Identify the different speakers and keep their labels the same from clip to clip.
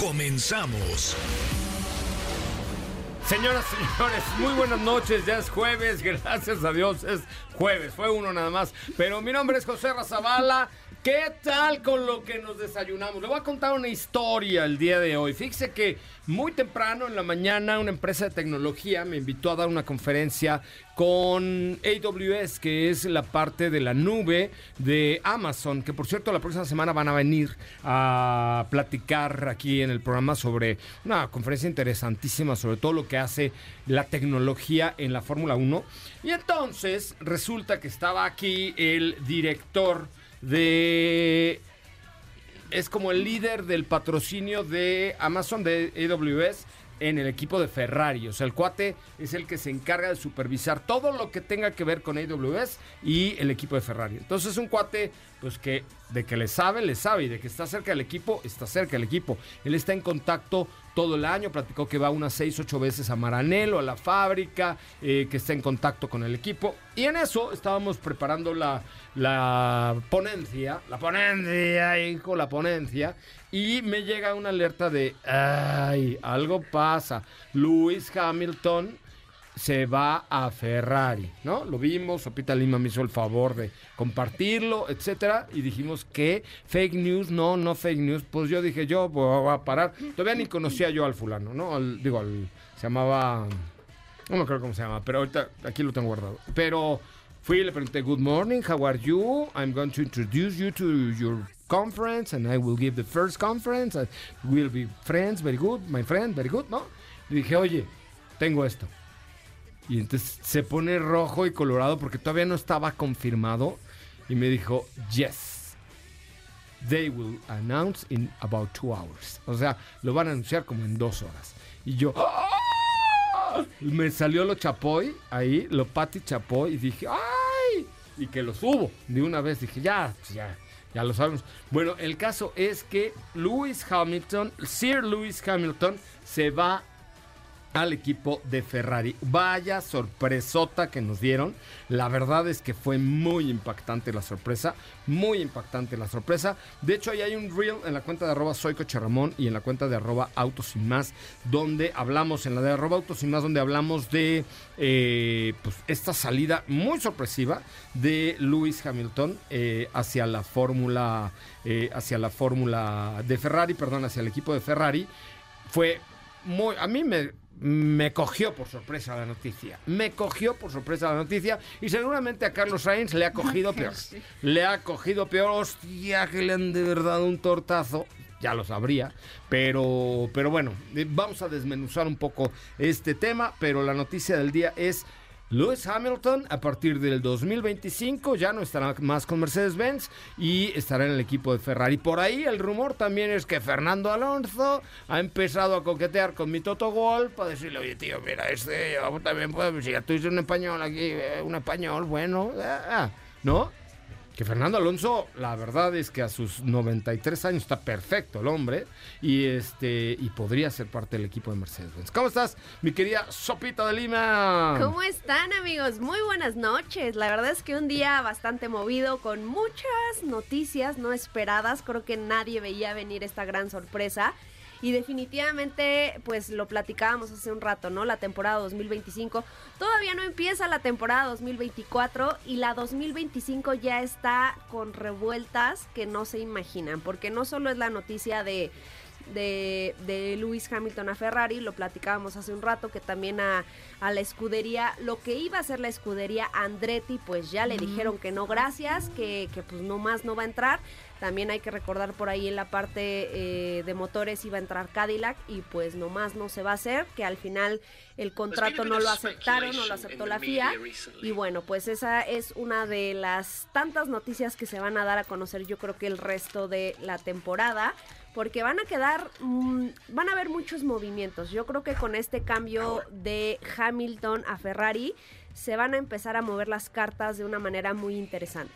Speaker 1: Comenzamos.
Speaker 2: Señoras señores, muy buenas noches. Ya es jueves, gracias a Dios es jueves. Fue uno nada más. Pero mi nombre es José Razabala. ¿Qué tal con lo que nos desayunamos? Le voy a contar una historia el día de hoy. Fíjese que muy temprano en la mañana una empresa de tecnología me invitó a dar una conferencia con AWS, que es la parte de la nube de Amazon, que por cierto la próxima semana van a venir a platicar aquí en el programa sobre una conferencia interesantísima sobre todo lo que hace la tecnología en la Fórmula 1. Y entonces resulta que estaba aquí el director de es como el líder del patrocinio de Amazon, de AWS, en el equipo de Ferrari. O sea, el cuate es el que se encarga de supervisar todo lo que tenga que ver con AWS y el equipo de Ferrari. Entonces, es un cuate, pues que de que le sabe, le sabe, y de que está cerca del equipo, está cerca del equipo. Él está en contacto todo el año, platicó que va unas 6, 8 veces a Maranelo, a la fábrica, eh, que está en contacto con el equipo. Y en eso estábamos preparando la, la ponencia, la ponencia, hijo, la ponencia, y me llega una alerta de, ay, algo pasa. Lewis Hamilton se va a Ferrari, ¿no? Lo vimos, Sopita Lima me hizo el favor de compartirlo, etcétera, y dijimos que fake news, no, no fake news. Pues yo dije, yo voy a parar. Todavía ni conocía yo al fulano, ¿no? digo, se llamaba, no me acuerdo cómo se llama, pero ahorita aquí lo tengo guardado. Pero fui y le pregunté, good morning, how are you? I'm going to introduce you to your conference and I will give the first conference. I will be friends, very good, my friend, very good, ¿no? Y dije, oye, tengo esto. Y entonces se pone rojo y colorado porque todavía no estaba confirmado. Y me dijo, yes. They will announce in about two hours. O sea, lo van a anunciar como en dos horas. Y yo, ¡ah! me salió lo chapoy ahí, lo pati chapoy. Y dije, ¡ay! Y que lo subo de una vez. Dije, ya, ya, ya lo sabemos. Bueno, el caso es que Lewis Hamilton, Sir Lewis Hamilton, se va al equipo de Ferrari. Vaya sorpresota que nos dieron. La verdad es que fue muy impactante la sorpresa. Muy impactante la sorpresa. De hecho, ahí hay un reel en la cuenta de arroba soycocherramón y en la cuenta de arroba autos y más, donde hablamos, en la de arroba autos y más, donde hablamos de eh, pues, esta salida muy sorpresiva de Lewis Hamilton eh, hacia la fórmula, eh, hacia la fórmula de Ferrari, perdón, hacia el equipo de Ferrari. Fue muy, a mí me, me cogió por sorpresa la noticia. Me cogió por sorpresa la noticia. Y seguramente a Carlos Sainz le ha cogido peor. Le ha cogido peor. Hostia, que le han de verdad un tortazo. Ya lo sabría. Pero, pero bueno, eh, vamos a desmenuzar un poco este tema. Pero la noticia del día es Lewis Hamilton a partir del 2025 ya no estará más con Mercedes-Benz y estará en el equipo de Ferrari. Por ahí el rumor también es que Fernando Alonso ha empezado a coquetear con mi Toto Wolff para decirle, oye tío, mira, este yo también puedo, si ya dices un español aquí, eh, un español, bueno, ah, ah", ¿no? Que Fernando Alonso, la verdad es que a sus 93 años está perfecto el hombre y este y podría ser parte del equipo de Mercedes-Benz. ¿Cómo estás, mi querida Sopita de Lima?
Speaker 3: ¿Cómo están, amigos? Muy buenas noches. La verdad es que un día bastante movido con muchas noticias no esperadas. Creo que nadie veía venir esta gran sorpresa. Y definitivamente, pues lo platicábamos hace un rato, ¿no? La temporada 2025 todavía no empieza la temporada 2024 y la 2025 ya está con revueltas que no se imaginan, porque no solo es la noticia de de, de Lewis Hamilton a Ferrari, lo platicábamos hace un rato, que también a, a la escudería, lo que iba a ser la escudería Andretti, pues ya le dijeron que no, gracias, que, que pues no más no va a entrar. También hay que recordar por ahí en la parte eh, de motores iba a entrar Cadillac y pues nomás no se va a hacer, que al final el contrato no lo aceptaron, no lo aceptó la FIA. Y bueno, pues esa es una de las tantas noticias que se van a dar a conocer yo creo que el resto de la temporada porque van a quedar, mm, van a haber muchos movimientos. Yo creo que con este cambio de Hamilton a Ferrari se van a empezar a mover las cartas de una manera muy interesante.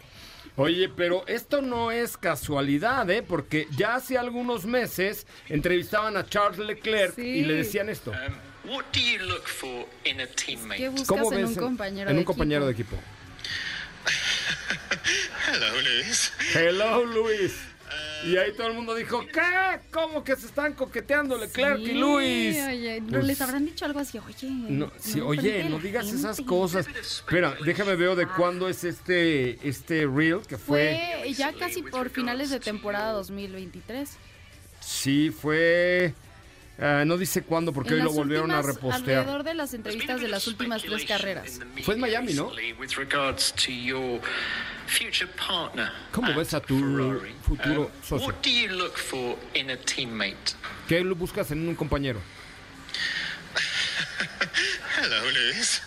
Speaker 2: Oye, pero esto no es casualidad, ¿eh? Porque ya hace algunos meses entrevistaban a Charles Leclerc
Speaker 3: Sí.
Speaker 2: y le decían esto.
Speaker 4: Um, what do you look for in a teammate?
Speaker 5: ¿Qué buscas
Speaker 2: ¿Cómo
Speaker 5: en
Speaker 2: ves
Speaker 5: un compañero
Speaker 2: en
Speaker 5: de
Speaker 2: un compañero
Speaker 5: equipo?
Speaker 2: de equipo?
Speaker 4: Hello, Lewis.
Speaker 2: Hello, Luis. Y ahí todo el mundo dijo, ¿qué? ¿Cómo que se están coqueteando Leclerc y
Speaker 5: Sí,
Speaker 2: Luis?
Speaker 5: Oye, ¿no
Speaker 2: Pues,
Speaker 5: les habrán dicho algo así, oye.
Speaker 2: No, sí,
Speaker 5: no,
Speaker 2: oye, no digas esas cosas. Espera, déjame ver de cuándo es este este reel que fue.
Speaker 5: Fue ya casi por finales de temporada 2023.
Speaker 2: Sí, fue ah, no dice cuándo porque
Speaker 5: En
Speaker 2: hoy lo volvieron a
Speaker 5: últimas-
Speaker 2: repostear.
Speaker 5: Alrededor de las entrevistas de las últimas tres carreras.
Speaker 2: Fue en Miami, ¿no? ¿Cómo ves a tu
Speaker 4: Ferrari,
Speaker 2: futuro socio?
Speaker 4: What do you look for in a teammate?
Speaker 2: ¿Qué buscas en un compañero?
Speaker 4: Hello, Lewis.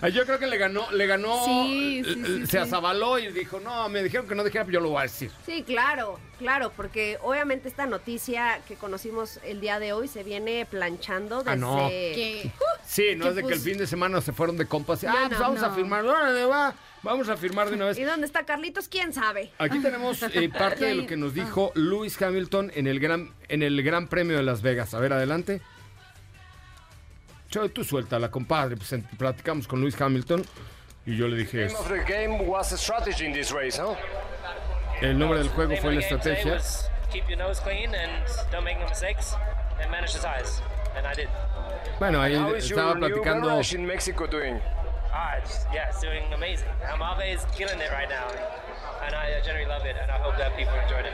Speaker 2: Ah, Yo creo que le ganó, le ganó,
Speaker 5: Sí, sí,
Speaker 2: eh,
Speaker 5: sí,
Speaker 2: se
Speaker 5: sí.
Speaker 2: azabaló y dijo, no, me dijeron que no dijera, pero yo lo voy a decir.
Speaker 3: Sí, claro, claro, porque obviamente esta noticia que conocimos el día de hoy se viene planchando desde...
Speaker 2: Ah, no.
Speaker 5: Que
Speaker 2: Sí, no
Speaker 5: Que
Speaker 2: es de que el
Speaker 5: pues-
Speaker 2: fin de semana se fueron de compas. y,
Speaker 3: No,
Speaker 2: ah,
Speaker 3: no,
Speaker 2: pues vamos a firmar, órale, va, vamos a firmar de una vez.
Speaker 3: ¿Y dónde está Carlitos? ¿Quién sabe?
Speaker 2: Aquí tenemos eh, parte de lo que nos dijo Lewis Hamilton en el gran en el Gran Premio de Las Vegas. A ver, adelante. Cho, tú suéltala, compadre. Pues en- platicamos con Lewis Hamilton y yo le dije,
Speaker 6: name of the game was a strategy in this race, huh?
Speaker 2: el nombre del juego fue la estrategia.
Speaker 7: was keep your nose clean and don't make no mistakes and manage the tires. And I did.
Speaker 2: Bueno, ahí estaba platicando.
Speaker 7: And I uh, generally love it and I hope that people enjoyed it.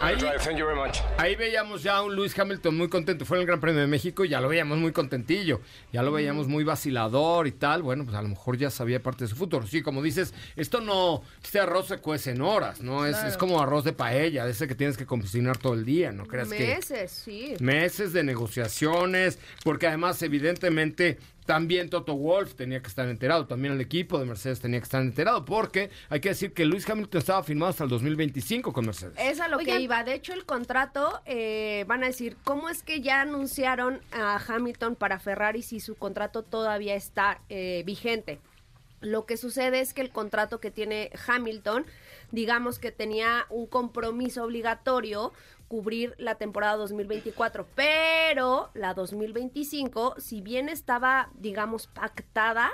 Speaker 2: Ahí,
Speaker 6: thank you very much.
Speaker 2: ahí veíamos ya a un Lewis Hamilton muy contento. Fue en el Gran Premio de México y ya lo veíamos muy contentillo. Ya lo veíamos muy vacilador y tal. Bueno, pues a lo mejor ya sabía parte de su futuro. Sí, como dices, esto no, este arroz se cuece en horas, ¿no? Es, es como arroz de paella, de ese que tienes que cocinar todo el día, ¿no creas que?
Speaker 3: Meses, sí.
Speaker 2: meses de negociaciones, porque además evidentemente también Toto Wolf tenía que estar enterado, también el equipo de Mercedes tenía que estar enterado, porque hay que decir que Luis Hamilton estaba firmado hasta el 2025 con Mercedes.
Speaker 3: Es a lo que iba. De hecho, el contrato, eh, van a decir, ¿cómo es que ya anunciaron a Hamilton para Ferrari si su contrato todavía está eh, vigente? Lo que sucede es que el contrato que tiene Hamilton, digamos que tenía un compromiso obligatorio cubrir la temporada 2024, pero la 2025, si bien estaba, digamos, pactada,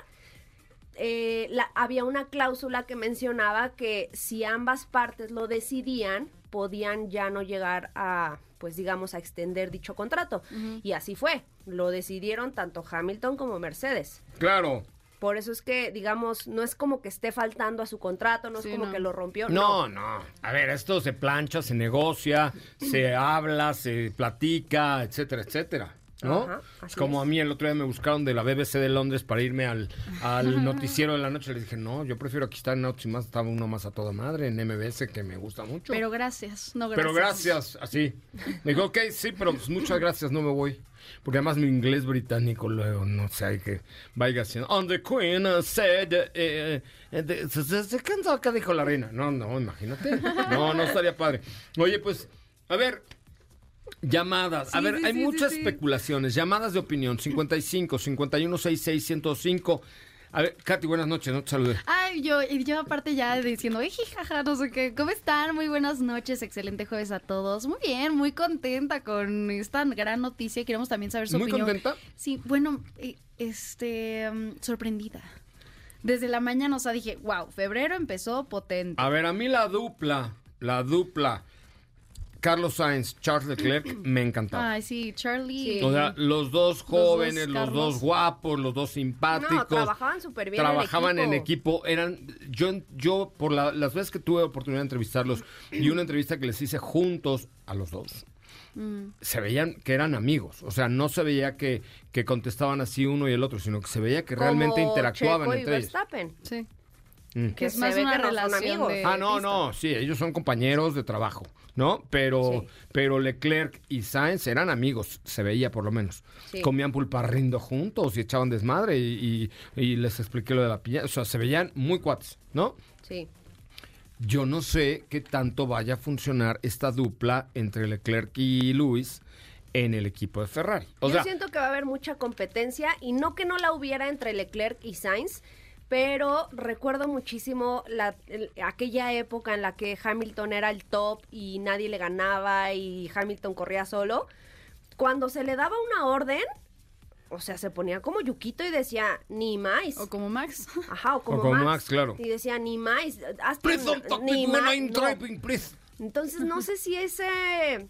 Speaker 3: eh, la- había una cláusula que mencionaba que si ambas partes lo decidían, podían ya no llegar a, pues digamos, a extender dicho contrato. Y así fue. Lo decidieron tanto Hamilton como Mercedes.
Speaker 2: Claro.
Speaker 3: Por eso es que, digamos, no es como que esté faltando a su contrato, no es como
Speaker 5: no.
Speaker 3: que lo rompió.
Speaker 2: No, no. A ver, esto se plancha, se negocia, se habla, se platica, etcétera, etcétera. ¿no?
Speaker 3: Ajá,
Speaker 2: como
Speaker 3: es.
Speaker 2: a mí el otro día me buscaron de la BBC de Londres para irme al, al noticiero de la noche. Les dije, no, yo prefiero aquí estar en Autos y más, estaba uno más a toda madre en MBS que me gusta mucho.
Speaker 5: Pero gracias, no gracias.
Speaker 2: Pero gracias, así. Me dijo, ok, sí, pero pues, muchas gracias, no me voy. Porque además mi inglés británico luego, no sé, hay que vaya haciendo. On the Queen uh, said, eh, eh, se, cansó acá, dijo la reina. No, no, imagínate. No, no estaría padre. Oye, pues, a ver, llamadas. a ver,
Speaker 5: sí,
Speaker 2: hay
Speaker 5: sí,
Speaker 2: muchas especulaciones. Llamadas de opinión, 55, 51, 66, 105. A ver, Katy, buenas noches, no te saludé.
Speaker 5: Ay, yo, y yo aparte ya diciendo, "Ey, jaja, no sé qué, ¿cómo están? Muy buenas noches, excelente jueves a todos. Muy bien, muy contenta con esta gran noticia. Queremos también saber su
Speaker 2: ¿Muy
Speaker 5: opinión.
Speaker 2: contenta?
Speaker 5: Sí, bueno, eh, este, mm, sorprendida. Desde la mañana, o sea, dije, wow, febrero empezó potente.
Speaker 2: A ver, a mí la dupla, la dupla, Carlos Sainz, Charles Leclerc, me encantaba.
Speaker 5: Ay, sí, Charlie.
Speaker 3: Sí.
Speaker 2: O sea, los dos jóvenes, los dos,
Speaker 5: Carlos.
Speaker 2: guapos, los dos simpáticos.
Speaker 3: No, trabajaban súper bien en
Speaker 2: Trabajaban en
Speaker 3: equipo.
Speaker 2: equipo. Eran, yo, yo por la- las veces que tuve oportunidad de entrevistarlos y una entrevista que les hice juntos a los dos,
Speaker 5: Mm.
Speaker 2: se veían que eran amigos. O sea, no se veía que, que contestaban así uno y el otro, sino que se veía que realmente
Speaker 3: Como
Speaker 2: interactuaban
Speaker 3: Checo y
Speaker 2: entre ellos.
Speaker 3: Verstappen.
Speaker 5: Sí.
Speaker 2: Mm.
Speaker 5: Que es
Speaker 3: se
Speaker 5: más
Speaker 3: ve
Speaker 5: una
Speaker 3: que
Speaker 5: relación de
Speaker 2: Ah, no,
Speaker 5: pista.
Speaker 2: no, sí, ellos son compañeros de trabajo, ¿no? Pero,
Speaker 3: Sí.
Speaker 2: pero Leclerc y Sainz eran amigos, se veía por lo menos.
Speaker 3: Sí.
Speaker 2: Comían pulparrindo juntos y echaban desmadre y, y- y les expliqué lo de la piña. O sea, se veían muy cuates, ¿no?
Speaker 3: Sí.
Speaker 2: yo no sé qué tanto vaya a funcionar esta dupla entre Leclerc y Luis en el equipo de Ferrari. O
Speaker 3: Yo
Speaker 2: sea,
Speaker 3: siento que va a haber mucha competencia y no que no la hubiera entre Leclerc y Sainz, pero recuerdo muchísimo la, el- aquella época en la que Hamilton era el top y nadie le ganaba y Hamilton corría solo. Cuando se le daba una orden, o sea, se ponía como yuquito y decía, ni más.
Speaker 5: O como Max.
Speaker 3: Ajá, o como,
Speaker 2: O como
Speaker 3: Max,
Speaker 2: Max, claro.
Speaker 3: Y decía, ni más. hazte
Speaker 2: Please don't talk
Speaker 3: ni
Speaker 2: to me when
Speaker 3: más",
Speaker 2: I'm
Speaker 3: no.
Speaker 2: driving, please.
Speaker 3: Entonces no sé si ese,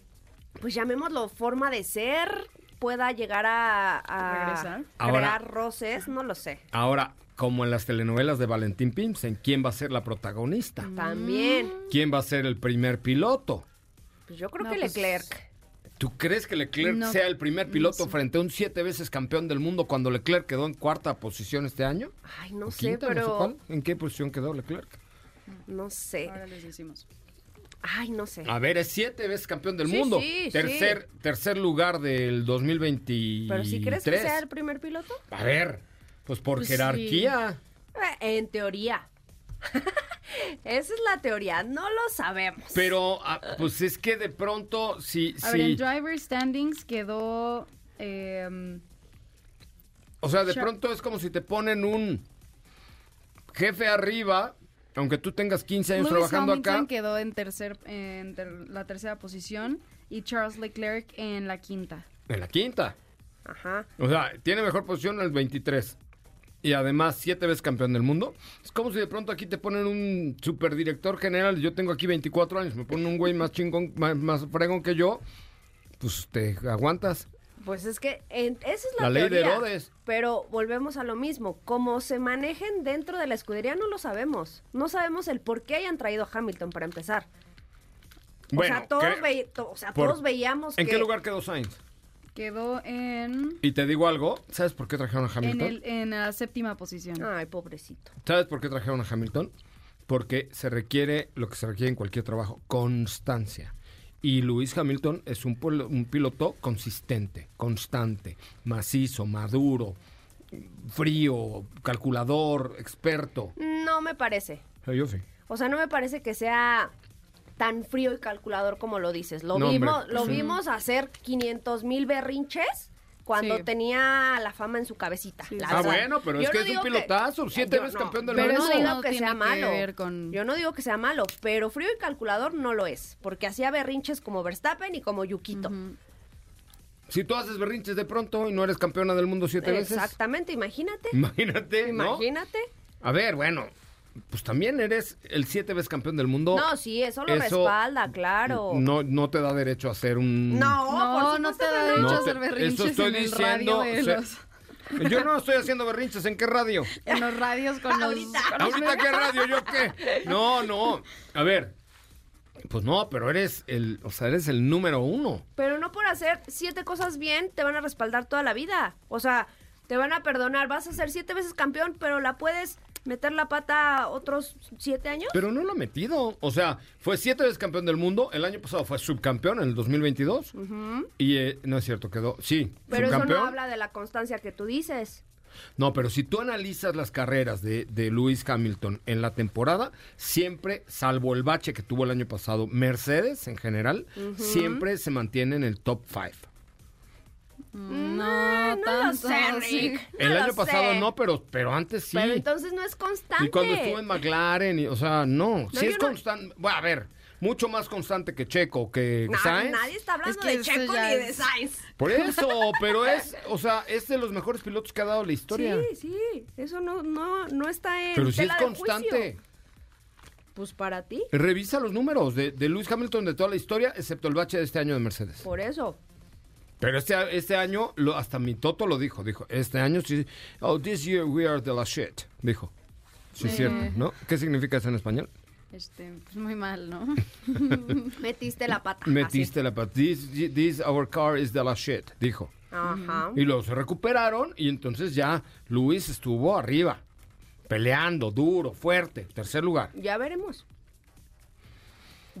Speaker 3: pues llamémoslo forma de ser, pueda llegar a, a crear roces, no lo sé.
Speaker 2: Ahora, como en las telenovelas de Valentín Pimsen, ¿quién va a ser la protagonista?
Speaker 3: Mm. También,
Speaker 2: ¿Quién va a ser el primer piloto?
Speaker 3: pues yo creo
Speaker 5: No,
Speaker 3: que
Speaker 5: pues,
Speaker 3: Leclerc.
Speaker 2: ¿Tú crees que Leclerc
Speaker 5: No,
Speaker 2: sea el primer piloto
Speaker 5: no sé.
Speaker 2: frente a un siete veces campeón del mundo cuando Leclerc quedó en cuarta posición este año?
Speaker 3: Ay, no
Speaker 2: ¿O
Speaker 3: sé,
Speaker 2: quinta? No sé
Speaker 3: pero
Speaker 2: cuál. ¿En qué posición quedó Leclerc?
Speaker 3: no sé.
Speaker 5: Ahora les decimos.
Speaker 3: Ay, no sé.
Speaker 2: A ver, es siete veces campeón del
Speaker 3: Sí,
Speaker 2: mundo.
Speaker 3: sí,
Speaker 2: tercer, tercer lugar del 2023.
Speaker 3: Pero si crees que sea el primer piloto,
Speaker 2: A ver, pues por
Speaker 5: Pues
Speaker 2: jerarquía.
Speaker 3: Eh, en teoría. Esa es la teoría, no lo sabemos.
Speaker 2: Pero, ah, pues es que de pronto, si,
Speaker 5: A ver,
Speaker 2: si-
Speaker 5: en Driver Standings quedó. em,
Speaker 2: o sea, de
Speaker 5: Sure.
Speaker 2: pronto es como si te ponen un jefe arriba, aunque tú tengas 15 años
Speaker 5: Lewis
Speaker 2: trabajando
Speaker 5: Hamilton
Speaker 2: acá.
Speaker 5: quedó en, tercer, en ter- la tercera posición y Charles Leclerc en la quinta.
Speaker 2: En la quinta.
Speaker 3: Ajá.
Speaker 2: O sea, tiene mejor posición en el 23. Y además, siete veces campeón del mundo. Es como si de pronto aquí te ponen un superdirector general. Yo tengo aquí 24 años. Me ponen un güey más chingón, más, más fregón que yo. Pues te aguantas.
Speaker 3: Pues es que en- esa es la,
Speaker 2: La ley de. Herodes.
Speaker 3: Pero volvemos a lo mismo. Como se manejen dentro de la escudería, no lo sabemos. No sabemos el por qué hayan traído a Hamilton para empezar. o sea, todos,
Speaker 2: ¿qué-
Speaker 3: vei- to- o sea,
Speaker 2: por-
Speaker 3: todos veíamos
Speaker 2: ¿En
Speaker 3: que...
Speaker 2: qué lugar quedó Sainz?
Speaker 5: Quedó en,
Speaker 2: Y te digo algo. ¿Sabes por qué trajeron a
Speaker 5: en,
Speaker 2: Hamilton?
Speaker 5: el, en la séptima posición.
Speaker 3: Ay, pobrecito.
Speaker 2: ¿Sabes por qué trajeron a Hamilton? Porque se requiere lo que se requiere en cualquier trabajo, constancia. Y Luis Hamilton es un, un piloto consistente, constante, macizo, maduro, frío, calculador, experto.
Speaker 3: No me parece.
Speaker 2: Eh, Yo sí.
Speaker 3: O sea, no me parece que sea tan frío y calculador como lo dices. Lo
Speaker 2: No,
Speaker 3: vimos,
Speaker 2: hombre,
Speaker 3: lo
Speaker 2: sí.
Speaker 3: vimos hacer 500 mil berrinches cuando
Speaker 5: Sí.
Speaker 3: tenía la fama en su cabecita.
Speaker 5: Sí,
Speaker 3: la.
Speaker 2: Ah,
Speaker 3: verdad.
Speaker 2: bueno, pero
Speaker 3: Yo
Speaker 2: es que
Speaker 3: no
Speaker 2: es un pilotazo, siete
Speaker 3: yo
Speaker 2: veces
Speaker 3: no,
Speaker 2: campeón del mundo.
Speaker 3: no
Speaker 5: Eso
Speaker 3: digo
Speaker 5: no
Speaker 3: que sea malo.
Speaker 5: con-
Speaker 3: Yo no digo que sea malo, pero frío y calculador no lo es, porque hacía berrinches como Verstappen y como Yukito.
Speaker 2: Si tú haces berrinches de pronto y no eres campeona del mundo siete veces,
Speaker 3: Exactamente, imagínate.
Speaker 2: imagínate, ¿no?
Speaker 3: Imagínate.
Speaker 2: A ver, bueno, pues también eres el siete veces campeón del mundo.
Speaker 3: No, sí, eso lo
Speaker 2: Eso
Speaker 3: respalda, claro.
Speaker 2: No, no te da derecho a hacer un...
Speaker 3: No,
Speaker 5: No,
Speaker 3: por
Speaker 5: no te da derecho
Speaker 2: No
Speaker 5: a hacer berrinches
Speaker 2: eso estoy
Speaker 5: en el
Speaker 2: diciendo,
Speaker 5: radio de los,
Speaker 2: Yo no estoy haciendo berrinches, ¿en qué radio?
Speaker 5: en los radios con los...
Speaker 3: Ahorita.
Speaker 2: ¿Ahorita qué radio? ¿Yo qué? No, no. A ver, pues no, pero eres el, o sea, eres el número uno.
Speaker 3: Pero no por hacer siete cosas bien te van a respaldar toda la vida. O sea, te van a perdonar. Vas a ser siete veces campeón, pero la puedes meter la pata otros siete años.
Speaker 2: Pero no lo ha metido. O sea, fue siete veces campeón del mundo. El año pasado fue subcampeón en el 2022. Y eh, no es cierto, quedó. Sí,
Speaker 3: Pero eso no habla de la constancia que tú dices.
Speaker 2: No, pero si tú analizas las carreras de, de Lewis Hamilton en la temporada, siempre, salvo el bache que tuvo el año pasado, Mercedes en general, siempre se mantiene en el top 5.
Speaker 5: No,
Speaker 3: no
Speaker 5: tanto
Speaker 3: lo sé. Rick. No
Speaker 2: el
Speaker 3: lo
Speaker 2: año pasado
Speaker 3: sé.
Speaker 2: no, pero, pero antes sí.
Speaker 3: Pero entonces no es constante.
Speaker 2: y cuando estuvo en McLaren, y- o sea, no, sí es
Speaker 3: no-
Speaker 2: constante. Bueno, a ver, mucho más constante que Checo, que
Speaker 3: No,
Speaker 2: Sainz.
Speaker 3: nadie está hablando
Speaker 5: Es que
Speaker 3: de Checo ni de Sainz.
Speaker 2: Por eso, pero es, o sea, es de los mejores pilotos que ha dado la historia.
Speaker 3: Sí, sí. Eso no, no, no está en
Speaker 2: pero sí es constante.
Speaker 3: Pues para ti,
Speaker 2: Revisa los números de, de Lewis Hamilton de toda la historia, excepto el bache de este año de Mercedes.
Speaker 3: por eso.
Speaker 2: Pero este, este año, lo, hasta mi Toto lo dijo, dijo, este año sí, oh, this year we are the la shit, dijo. Sí, es
Speaker 5: Eh.
Speaker 2: cierto, ¿no? ¿Qué significa eso en español?
Speaker 5: Este, pues muy mal, ¿no?
Speaker 3: Metiste la pata.
Speaker 2: Metiste la pata. This, this, our car is the la shit, dijo.
Speaker 3: Ajá.
Speaker 2: Y luego se recuperaron y entonces ya Luis estuvo arriba, peleando, duro, fuerte, tercer lugar.
Speaker 3: Ya veremos.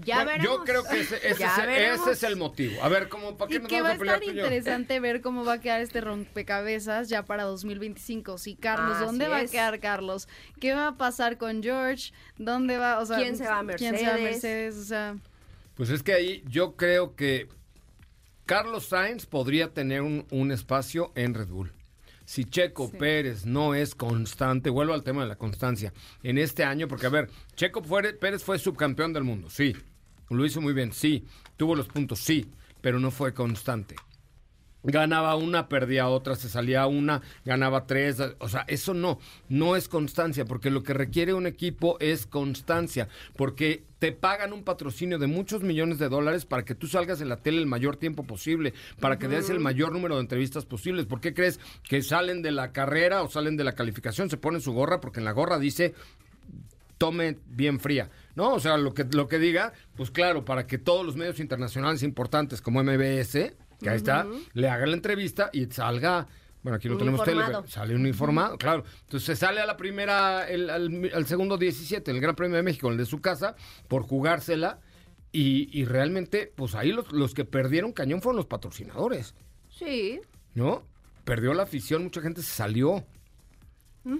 Speaker 3: Ya
Speaker 2: Bueno,
Speaker 3: veremos.
Speaker 2: Yo creo que ese, ese
Speaker 3: Ya
Speaker 2: es,
Speaker 3: veremos.
Speaker 2: ese es el motivo. A ver, ¿cómo, ¿para qué
Speaker 5: Y
Speaker 2: nos
Speaker 5: que va
Speaker 2: vamos
Speaker 5: a
Speaker 2: a pelear
Speaker 5: estar
Speaker 2: y yo?
Speaker 5: interesante ver cómo va a quedar este rompecabezas ya para 2025. Si Carlos,
Speaker 3: Así
Speaker 5: ¿dónde va a
Speaker 3: es.
Speaker 5: quedar Carlos? ¿Qué va a pasar con George? ¿Dónde va? O sea,
Speaker 3: ¿Quién se va a
Speaker 5: ¿Quién se va a
Speaker 3: Mercedes?
Speaker 5: Mercedes? O sea,
Speaker 2: Pues es que ahí yo creo que Carlos Sainz podría tener un, un espacio en Red Bull. Si Checo Pérez no es constante, vuelvo al tema de la constancia, en este año, porque a ver, Checo Pérez fue subcampeón del mundo, sí, lo hizo muy bien, sí, tuvo los puntos, sí, pero no fue constante. Ganaba una, perdía otra, se salía una, ganaba tres. O sea, eso no, no es constancia, porque lo que requiere un equipo es constancia, porque te pagan un patrocinio de muchos millones de dólares para que tú salgas en la tele el mayor tiempo posible, para que des el mayor número de entrevistas posibles. ¿Por qué crees que salen de la carrera o salen de la calificación, se ponen su gorra? Porque en la gorra dice tome bien fría, ¿no? O sea, lo que, lo que diga, pues claro, para que todos los medios internacionales importantes como MBS, que ahí está, le hagan la entrevista y salga, bueno, aquí no tenemos tele, sale uniformado, claro. Entonces se sale a la primera, el, al, al segundo 17, el Gran Premio de México, el de su casa, por jugársela. Y, y realmente, pues ahí los, los que perdieron cañón fueron los patrocinadores.
Speaker 3: Sí.
Speaker 2: ¿no? Perdió la afición, mucha gente se salió.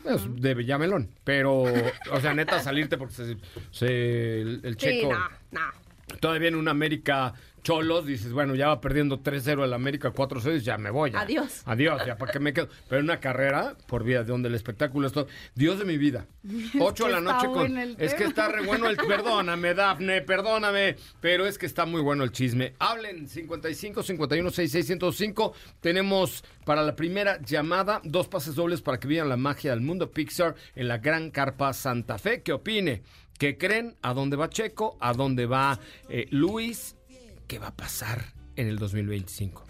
Speaker 2: Es de Villamelón. Pero, o sea, neta, salirte porque se, se- el, el
Speaker 3: Sí,
Speaker 2: checo.
Speaker 3: no, no.
Speaker 2: Todavía en un América Cholos dices, bueno, ya va perdiendo 3-0 el América 4-6, ya me voy. ya.
Speaker 3: Adiós.
Speaker 2: Adiós, ya para qué me quedo. Pero una carrera, por vida, de donde el espectáculo es todo. Dios de mi vida. 8 de la noche con. Es que está re bueno el. Perdóname, Dafne, perdóname. Pero es que está muy bueno el chisme. Hablen 55 51 66 105. Tenemos para la primera llamada dos pases dobles para que vean la magia del mundo Pixar en la Gran Carpa Santa Fe. ¿Qué opine? ¿Qué creen? ¿A dónde va Checo? ¿A dónde va eh, Luis? ¿Qué va a pasar en el 2025?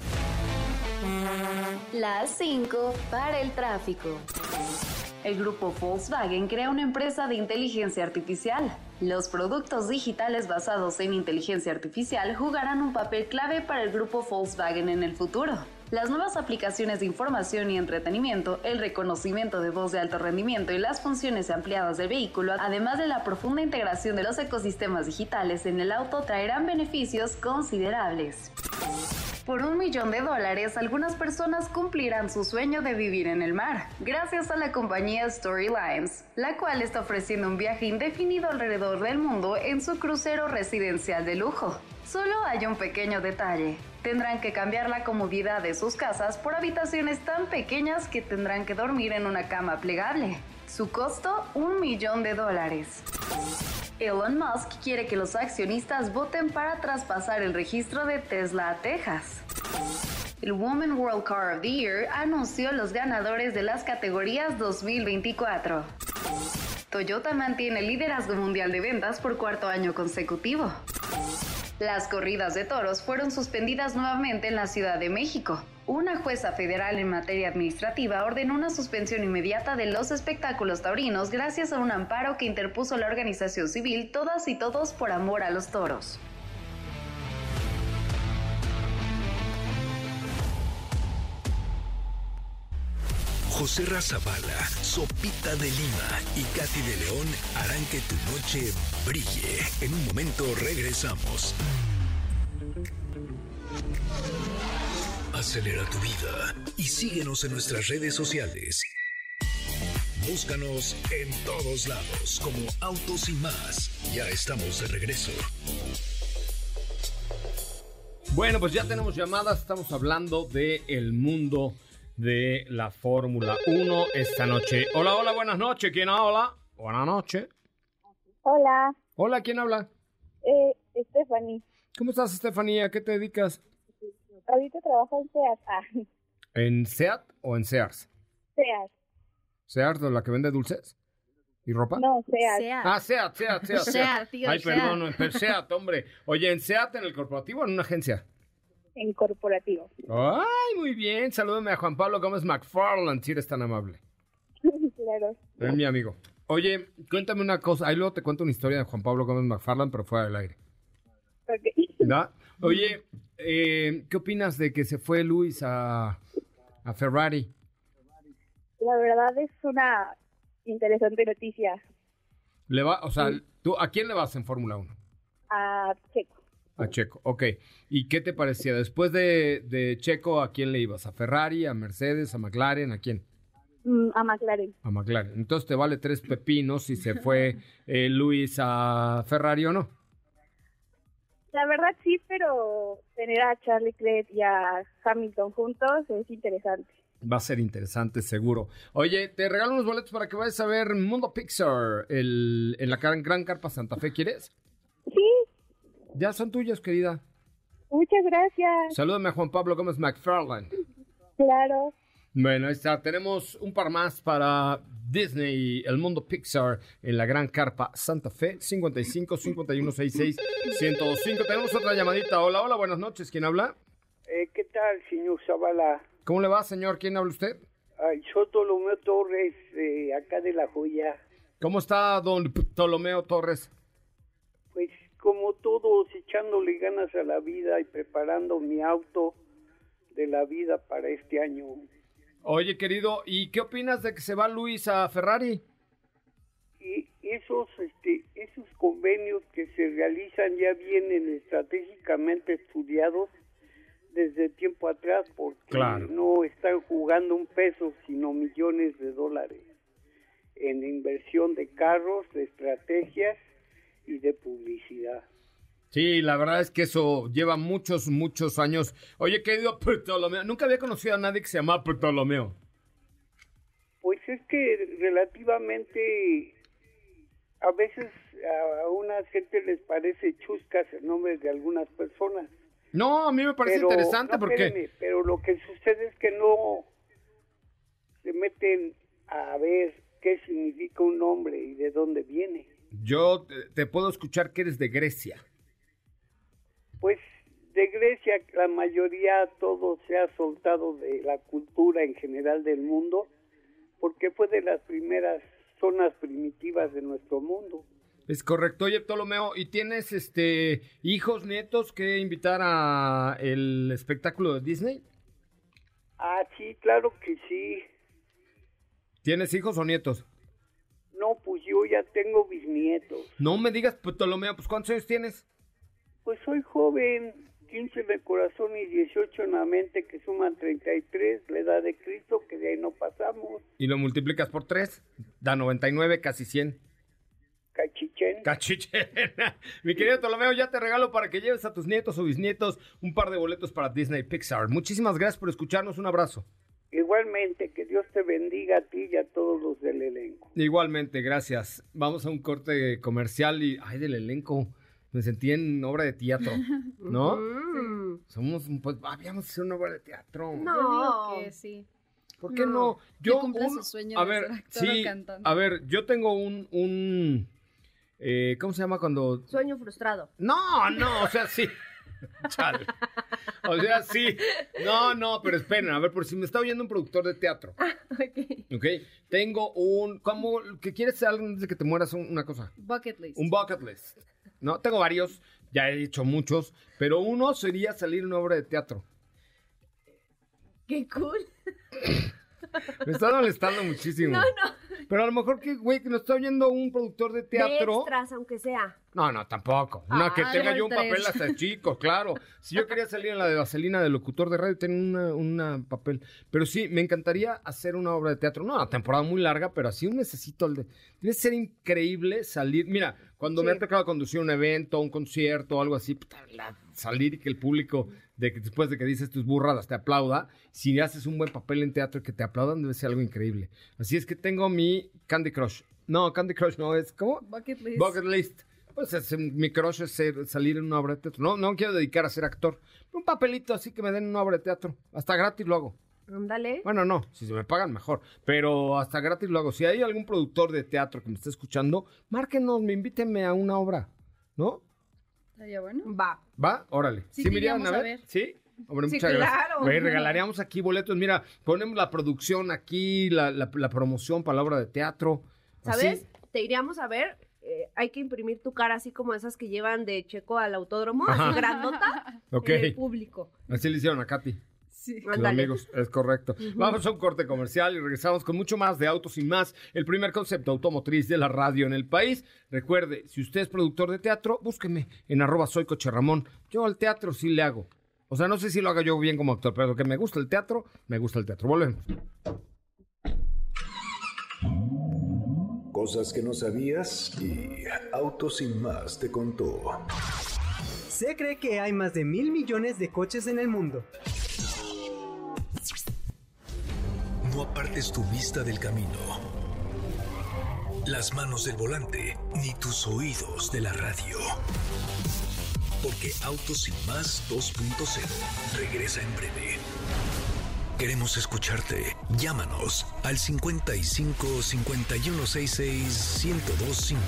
Speaker 8: Las 5 para el tráfico. El grupo Volkswagen crea una empresa de inteligencia artificial. Los productos digitales basados en inteligencia artificial jugarán un papel clave para el grupo Volkswagen en el futuro. Las nuevas aplicaciones de información y entretenimiento, el reconocimiento de voz de alto rendimiento y las funciones ampliadas del vehículo, además de la profunda integración de los ecosistemas digitales en el auto, traerán beneficios considerables. Por un millón de dólares, algunas personas cumplirán su sueño de vivir en el mar, gracias a la compañía Storylines, la cual está ofreciendo un viaje indefinido alrededor del mundo en su crucero residencial de lujo. Solo hay un pequeño detalle. Tendrán que cambiar la comodidad de sus casas por habitaciones tan pequeñas que tendrán que dormir en una cama plegable. Su costo, un millón de dólares. Elon Musk quiere que los accionistas voten para traspasar el registro de Tesla a Texas. El Women World Car of the Year anunció los ganadores de las categorías 2024. Toyota mantiene liderazgo mundial de ventas por cuarto año consecutivo. Las corridas de toros fueron suspendidas nuevamente en la Ciudad de México. Una jueza federal en materia administrativa ordenó una suspensión inmediata de los espectáculos taurinos gracias a un amparo que interpuso la organización civil Todas y Todos por Amor a los Toros.
Speaker 1: José Razabala, Sopita de Lima y Katy de León harán que tu noche brille. En un momento regresamos. Acelera tu vida y síguenos en nuestras redes sociales. Búscanos en todos lados como Autos y más. Ya estamos de regreso.
Speaker 2: Bueno, pues ya tenemos llamadas, estamos hablando de el mundo de la Fórmula 1 esta noche. Hola, hola, buenas noches, ¿quién habla? Buenas noches.
Speaker 9: Hola,
Speaker 2: Hola, ¿quién habla?
Speaker 9: eh, Stephanie.
Speaker 2: ¿Cómo estás, Estefanía? ¿A qué te dedicas?
Speaker 9: Ahorita trabajo en SEAT. Ah,
Speaker 2: ¿En SEAT o en Sears?
Speaker 9: SEAT.
Speaker 2: ¿Sears, la que vende dulces? ¿Y ropa?
Speaker 9: No, SEAT.
Speaker 5: sea.
Speaker 2: Ah, SEAT, SEAT, SEAT.
Speaker 5: Seat, tío,
Speaker 2: Ay,
Speaker 5: Seat.
Speaker 2: perdón, pero SEAT, hombre. Oye, ¿en SEAT, en el corporativo o en una agencia?
Speaker 9: En corporativo.
Speaker 2: Ay, muy bien. Salúdame a Juan Pablo Gómez McFarland, si eres tan amable.
Speaker 9: claro.
Speaker 2: Es mi amigo. Oye, cuéntame una cosa. Ahí luego te cuento una historia de Juan Pablo Gómez McFarland, pero fuera del aire.
Speaker 9: Ok.
Speaker 2: ¿Da? Oye, eh, ¿qué opinas de que se fue Luis a, a Ferrari?
Speaker 9: La verdad es una interesante noticia.
Speaker 2: Le va, o sea, ¿tú a quién le vas en Fórmula 1?
Speaker 9: a Checo.
Speaker 2: A Checo, ok. ¿Y qué te parecía? Después de, de Checo, ¿a quién le ibas? ¿A Ferrari, a Mercedes, a McLaren? ¿A quién?
Speaker 9: Mm, a McLaren.
Speaker 2: A McLaren. Entonces te vale tres pepinos si se fue eh, Luis a Ferrari o no.
Speaker 9: La verdad sí, pero tener a Charlie Leclerc y a Hamilton juntos es interesante.
Speaker 2: Va a ser interesante, seguro. Oye, te regalo unos boletos para que vayas a ver Mundo Pixar el, en la gran, gran Carpa Santa Fe. ¿Quieres? Ya son tuyos, querida.
Speaker 9: muchas gracias.
Speaker 2: Salúdame a Juan Pablo Gómez McFarland.
Speaker 9: Claro.
Speaker 2: Bueno, ahí está. Tenemos un par más para Disney, el mundo Pixar, en la Gran Carpa Santa Fe, 55 51 66 105. Tenemos otra llamadita. Hola, hola, buenas noches. ¿Quién habla?
Speaker 10: Eh, ¿Qué tal, señor Zavala?
Speaker 2: ¿Cómo le va, señor? ¿Quién habla usted?
Speaker 10: Ay, soy Ptolomeo Torres, eh, acá de La Joya.
Speaker 2: ¿Cómo está don Ptolomeo Torres?
Speaker 10: Como todos, echándole ganas a la vida y preparando mi auto de la vida para este año.
Speaker 2: Oye, querido, ¿y qué opinas de que se va Luis a Ferrari?
Speaker 10: Y esos, este, esos convenios que se realizan ya vienen estratégicamente estudiados desde tiempo atrás porque
Speaker 2: Claro.
Speaker 10: no están jugando un peso, sino millones de dólares en inversión de carros, de estrategias y de publicidad.
Speaker 2: Sí, la verdad es que eso lleva muchos, muchos años. Oye, querido Ptolomeo, nunca había conocido a nadie que se llamaba Ptolomeo.
Speaker 10: Pues es que relativamente a veces a una gente les parece chuscas el nombre de algunas personas.
Speaker 2: No, a mí me parece
Speaker 10: Pero-
Speaker 2: interesante
Speaker 10: no,
Speaker 2: porque...
Speaker 10: pero lo que sucede es que no se meten a ver qué significa un nombre y de dónde viene.
Speaker 2: Yo te- te puedo escuchar que eres de Grecia.
Speaker 10: Pues de Grecia la mayoría todo se ha soltado de la cultura en general del mundo porque fue de las primeras zonas primitivas de nuestro mundo.
Speaker 2: Es correcto. Oye, Ptolomeo, ¿y tienes este hijos, nietos que invitar a el espectáculo de Disney?
Speaker 10: Ah, sí, claro que sí.
Speaker 2: ¿Tienes hijos o nietos?
Speaker 10: Pues ya tengo bisnietos.
Speaker 2: No me digas, Ptolomeo, pues ¿cuántos años tienes?
Speaker 10: Pues soy joven, 15 de corazón y 18 en la mente, que suman 33, la edad de Cristo, que de ahí no pasamos.
Speaker 2: Y lo multiplicas por tres, da 99, casi 100.
Speaker 10: Cachichen.
Speaker 2: Cachichena. Mi querido Ptolomeo, ya te regalo para que lleves a tus nietos o bisnietos un par de boletos para Disney Pixar. Muchísimas gracias por escucharnos. Un abrazo.
Speaker 10: Igualmente, que Dios te bendiga a ti y a todos los del elenco.
Speaker 2: Igualmente, gracias. Vamos a un corte comercial y, ay, del elenco. Me sentí en obra de teatro, ¿no?
Speaker 3: Mm.
Speaker 2: Somos, un- pues, habíamos hecho una obra de teatro.
Speaker 3: No.
Speaker 5: Yo que sí.
Speaker 2: ¿Por qué no?
Speaker 5: No.
Speaker 2: Yo, un-
Speaker 5: su sueño
Speaker 2: a
Speaker 5: de
Speaker 2: ver,
Speaker 5: ser actor o
Speaker 2: sí, a ver, yo tengo un, un, eh, ¿cómo se llama cuando?
Speaker 3: Sueño frustrado.
Speaker 2: No, no, o sea, sí. Chale. O sea, sí. No, no, pero esperen, a ver, por si me está oyendo un productor de teatro,
Speaker 3: Ok.
Speaker 2: ¿ok? Tengo un, ¿cómo, que quieres algo antes de que te mueras un- una cosa?
Speaker 5: Bucket list.
Speaker 2: Un bucket list. No, tengo varios, ya he dicho muchos, pero uno sería salir en una obra de teatro.
Speaker 3: Qué cool.
Speaker 2: Me está molestando muchísimo.
Speaker 3: No, no.
Speaker 2: Pero a lo mejor que, güey, que nos está oyendo un productor de
Speaker 3: De
Speaker 2: teatro.
Speaker 3: extras, aunque sea.
Speaker 2: No, no, tampoco. No, que
Speaker 5: Ah,
Speaker 2: tenga yo un
Speaker 5: tres.
Speaker 2: papel hasta chico, claro. Si yo quería salir en la de Vaselina de locutor de radio, tenía una, una papel. Pero sí, me encantaría hacer una obra de teatro. No, una temporada muy larga, pero así un necesito. Debe ser increíble salir. Mira, cuando me
Speaker 3: Sí.
Speaker 2: ha tocado conducir un evento, un concierto, algo así, salir y que el público, de que después de que dices tus burradas, te aplauda. Si haces un buen papel en teatro y que te aplaudan, debe ser algo increíble. Así es que tengo mi Candy Crush. No, Candy Crush no es. ¿Cómo?
Speaker 5: Bucket list.
Speaker 2: Bucket list. Pues es, mi crush es ser- salir en una obra de teatro. No, no quiero dedicar a ser actor. Un papelito así que me den en una obra de teatro. Hasta gratis lo hago.
Speaker 3: Ándale.
Speaker 2: Bueno, no, si se me pagan mejor. Pero hasta gratis lo hago. Si hay algún productor de teatro que me esté escuchando, márquenos, me invítenme a una obra. ¿no?
Speaker 5: Estaría bueno.
Speaker 3: Va.
Speaker 2: ¿Va? Órale.
Speaker 5: Sí,
Speaker 2: ¿Sí, me a ver?
Speaker 5: ver.
Speaker 2: ¿Sí? Hombre,
Speaker 3: Sí,
Speaker 2: muchas gracias.
Speaker 3: claro.
Speaker 2: Güey, regalaríamos aquí boletos. Mira, ponemos la producción aquí, la, la- la promoción para la obra de teatro. Así.
Speaker 3: ¿Sabes? Te iríamos a ver. eh, hay que imprimir tu cara así como esas que llevan de Checo al autódromo,
Speaker 2: Ajá.
Speaker 3: así grandota,
Speaker 2: Ok.
Speaker 3: en el público.
Speaker 2: Así le hicieron a Katy. Los
Speaker 3: Ándale.
Speaker 2: amigos, es correcto. Vamos a un corte comercial y regresamos con mucho más de Autos y Más, el primer concepto automotriz de la radio en el país. Recuerde, si usted es productor de teatro, búsqueme en arroba soy Coche Ramón. Yo al teatro sí le hago. O sea, no sé si lo haga yo bien como actor, pero que me gusta el teatro, me gusta el teatro. Volvemos.
Speaker 1: Cosas que no sabías y Autos sin más te contó.
Speaker 11: Se cree que hay más de mil millones de coches en el mundo.
Speaker 1: No apartes tu vista del camino, las manos del volante, ni tus oídos de la radio. Porque Autos sin más 2.0 regresa en breve. Queremos escucharte. Llámanos al 55 5166 1025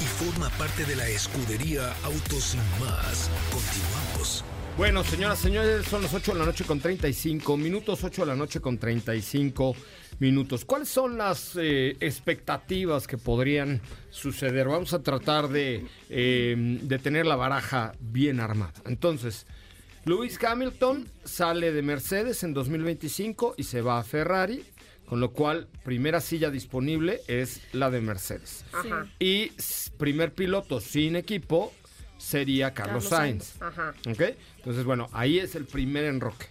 Speaker 1: y forma parte de la escudería Autos sin más. Continuamos.
Speaker 2: Bueno, señoras, señores, son las 8 de la noche con 35 minutos, 8 de la noche con 35 minutos. ¿Cuáles son las eh, expectativas que podrían suceder? Vamos a tratar de, eh, de tener la baraja bien armada. Entonces, Lewis Hamilton sale de Mercedes en 2025 y se va a Ferrari, con lo cual primera silla disponible es la de Mercedes.
Speaker 3: Ajá.
Speaker 2: Y primer piloto sin equipo sería Carlos,
Speaker 3: Carlos
Speaker 2: Sainz.
Speaker 3: Ajá.
Speaker 2: ¿Ok? Entonces, bueno, ahí es el primer enroque.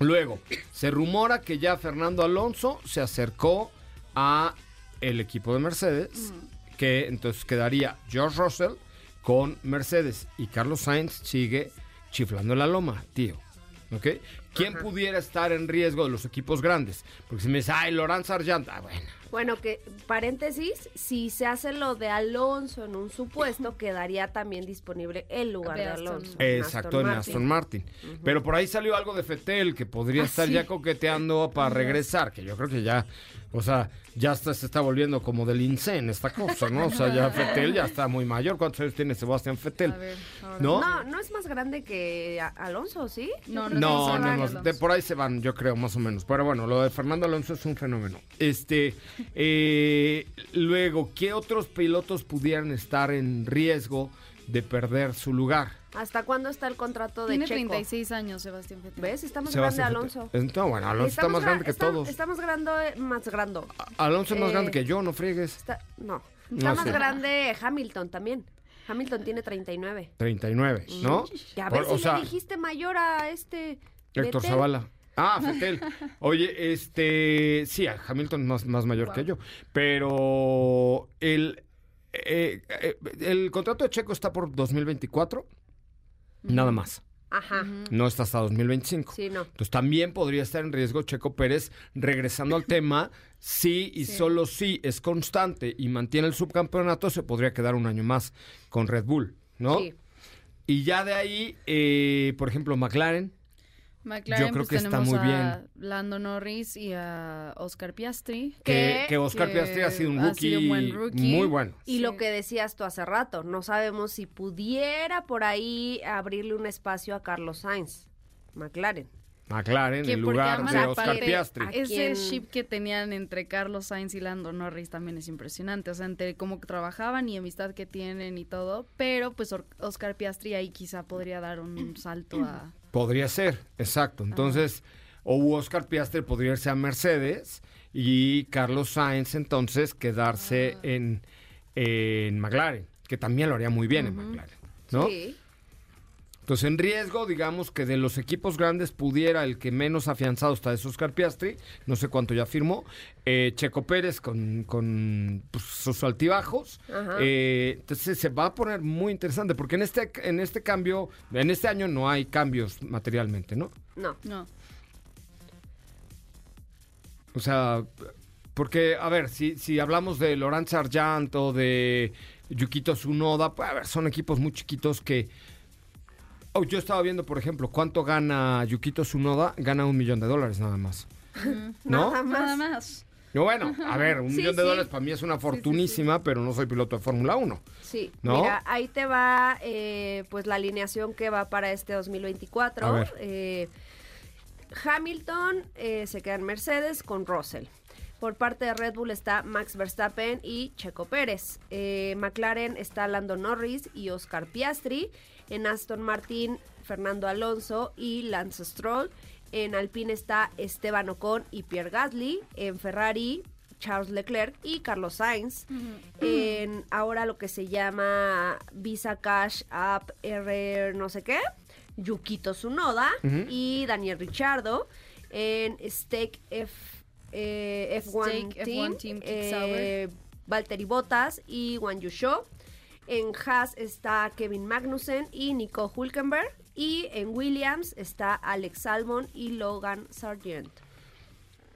Speaker 2: Luego, se rumora que ya Fernando Alonso se acercó a el equipo de Mercedes, que entonces quedaría George Russell con Mercedes y Carlos Sainz sigue chiflando la loma, tío. ¿Ok? ¿Quién pudiera estar en riesgo de los equipos grandes? Porque si me dice, ay, Laurent Sargent, ah, bueno.
Speaker 3: Bueno, que paréntesis, si se hace lo de Alonso en un supuesto, quedaría también disponible el lugar
Speaker 5: De
Speaker 3: de,
Speaker 5: Aston
Speaker 3: Alonso.
Speaker 2: Exacto, en Aston Martin. Pero por ahí salió algo de Fetel que podría
Speaker 3: Ah,
Speaker 2: estar
Speaker 3: sí.
Speaker 2: ya coqueteando para regresar, que yo creo que ya, o sea, ya hasta se está volviendo como del INSEN esta cosa, ¿no? O sea, ya Fetel ya está muy mayor. ¿Cuántos años tiene Sebastián Fetel? ¿No?
Speaker 3: No, no es más grande que Alonso, ¿sí?
Speaker 5: No,
Speaker 2: No, no, no, de por ahí se van, yo creo, más o menos. Pero bueno, lo de Fernando Alonso es un fenómeno. Este, eh, luego, ¿qué otros pilotos pudieran estar en riesgo de perder su lugar?
Speaker 3: ¿Hasta cuándo está el contrato de
Speaker 5: Tiene
Speaker 3: Checo?
Speaker 5: 36 años Sebastián Vettel.
Speaker 3: ¿Ves? Está más
Speaker 2: Sebastián
Speaker 3: grande. Alonso.
Speaker 2: Es- No, bueno, Alonso está, más
Speaker 3: gra-
Speaker 2: grande que
Speaker 3: está-
Speaker 2: todos.
Speaker 3: Está más grande, más grande.
Speaker 2: Alonso es más
Speaker 3: Eh,
Speaker 2: grande que yo, no friegues.
Speaker 3: Está- no,
Speaker 2: No,
Speaker 3: está más
Speaker 2: sí.
Speaker 3: grande Hamilton también. Hamilton tiene 39.
Speaker 2: 39, ¿no?
Speaker 3: Ya
Speaker 2: Por-
Speaker 3: ves,
Speaker 2: o
Speaker 3: si
Speaker 2: sea,
Speaker 3: le dijiste mayor a este...
Speaker 2: Héctor
Speaker 3: Vettel.
Speaker 2: Zavala. Ah, Fetel. Oye, este, sí, a Hamilton es más, más mayor que yo, pero el, eh, eh, el contrato de Checo está por 2024, nada más.
Speaker 3: Ajá.
Speaker 2: No está hasta 2025.
Speaker 3: Sí, no.
Speaker 2: Entonces también podría estar en riesgo Checo Pérez, regresando al tema, si y solo si es constante y mantiene el subcampeonato, se podría quedar un año más con Red Bull, ¿no?
Speaker 3: Sí.
Speaker 2: Y ya de ahí, eh, por ejemplo, McLaren.
Speaker 5: McLaren,
Speaker 2: Yo creo
Speaker 5: pues
Speaker 2: que está
Speaker 5: tenemos
Speaker 2: muy
Speaker 5: a
Speaker 2: bien.
Speaker 5: Lando Norris y a Oscar Piastri.
Speaker 2: Que, que Oscar Piastri ha sido un
Speaker 5: ha
Speaker 2: rookie,
Speaker 5: sido un buen rookie.
Speaker 2: muy bueno.
Speaker 3: Y lo que decías tú hace rato, no sabemos si pudiera por ahí abrirle un espacio a Carlos Sainz, McLaren.
Speaker 2: McLaren
Speaker 5: Que
Speaker 2: en lugar de
Speaker 5: aparte
Speaker 2: Oscar Piastri.
Speaker 5: Ese ship que tenían entre Carlos Sainz y Lando Norris también es impresionante. O sea, entre cómo trabajaban y amistad que tienen y todo. Pero pues Oscar Piastri ahí quizá podría dar un salto a...
Speaker 2: Podría ser, exacto. Entonces, o Oscar Piastri podría irse a Mercedes y Carlos Sainz entonces quedarse
Speaker 5: Ah.
Speaker 2: en, en McLaren, que también lo haría muy bien en McLaren, ¿no?
Speaker 3: Sí.
Speaker 2: Entonces, en riesgo, digamos que de los equipos grandes pudiera el que menos afianzado está es Oscar Piastri, no sé cuánto ya firmó, eh, Checo Pérez con, con pues, sus altibajos.
Speaker 3: Ajá.
Speaker 2: Eh, entonces se va a poner muy interesante, porque en este, en este cambio, en este año no hay cambios materialmente, ¿no?
Speaker 3: No.
Speaker 5: No.
Speaker 2: O sea, porque, a ver, si, si hablamos de Laurent Sargent o de Yukito Tsunoda, pues, a ver, son equipos muy chiquitos que... Oh, yo estaba viendo, por ejemplo, cuánto gana Yukito Tsunoda. Gana un millón de dólares nada más. ¿No?
Speaker 3: Nada más.
Speaker 5: Nada más.
Speaker 2: No, bueno, a ver, un
Speaker 3: Sí,
Speaker 2: millón de
Speaker 3: sí.
Speaker 2: dólares para mí es una fortunísima, pero no soy piloto de Fórmula 1.
Speaker 3: Sí,
Speaker 2: ¿No?
Speaker 3: mira, ahí te va eh, pues la alineación que va para este 2024.
Speaker 2: A ver.
Speaker 3: Eh, Hamilton eh, se queda en Mercedes con Russell. Por parte de Red Bull está Max Verstappen y Checo Pérez. Eh, McLaren está Lando Norris y Oscar Piastri. En Aston Martin, Fernando Alonso y Lance Stroll. En Alpine está Esteban Ocon y Pierre Gasly. En Ferrari, Charles Leclerc y Carlos Sainz. En ahora lo que se llama Visa Cash App R no sé qué, Yukito Tsunoda y Daniel Ricciardo. En Stake F, eh, F1
Speaker 5: Stake
Speaker 3: Team,
Speaker 5: F1 Team,
Speaker 3: eh, Valtteri Bottas y Juan Yusho. En Haas está Kevin Magnussen y Nico Hulkenberg. Y en Williams está Alex Salmon y Logan Sargent.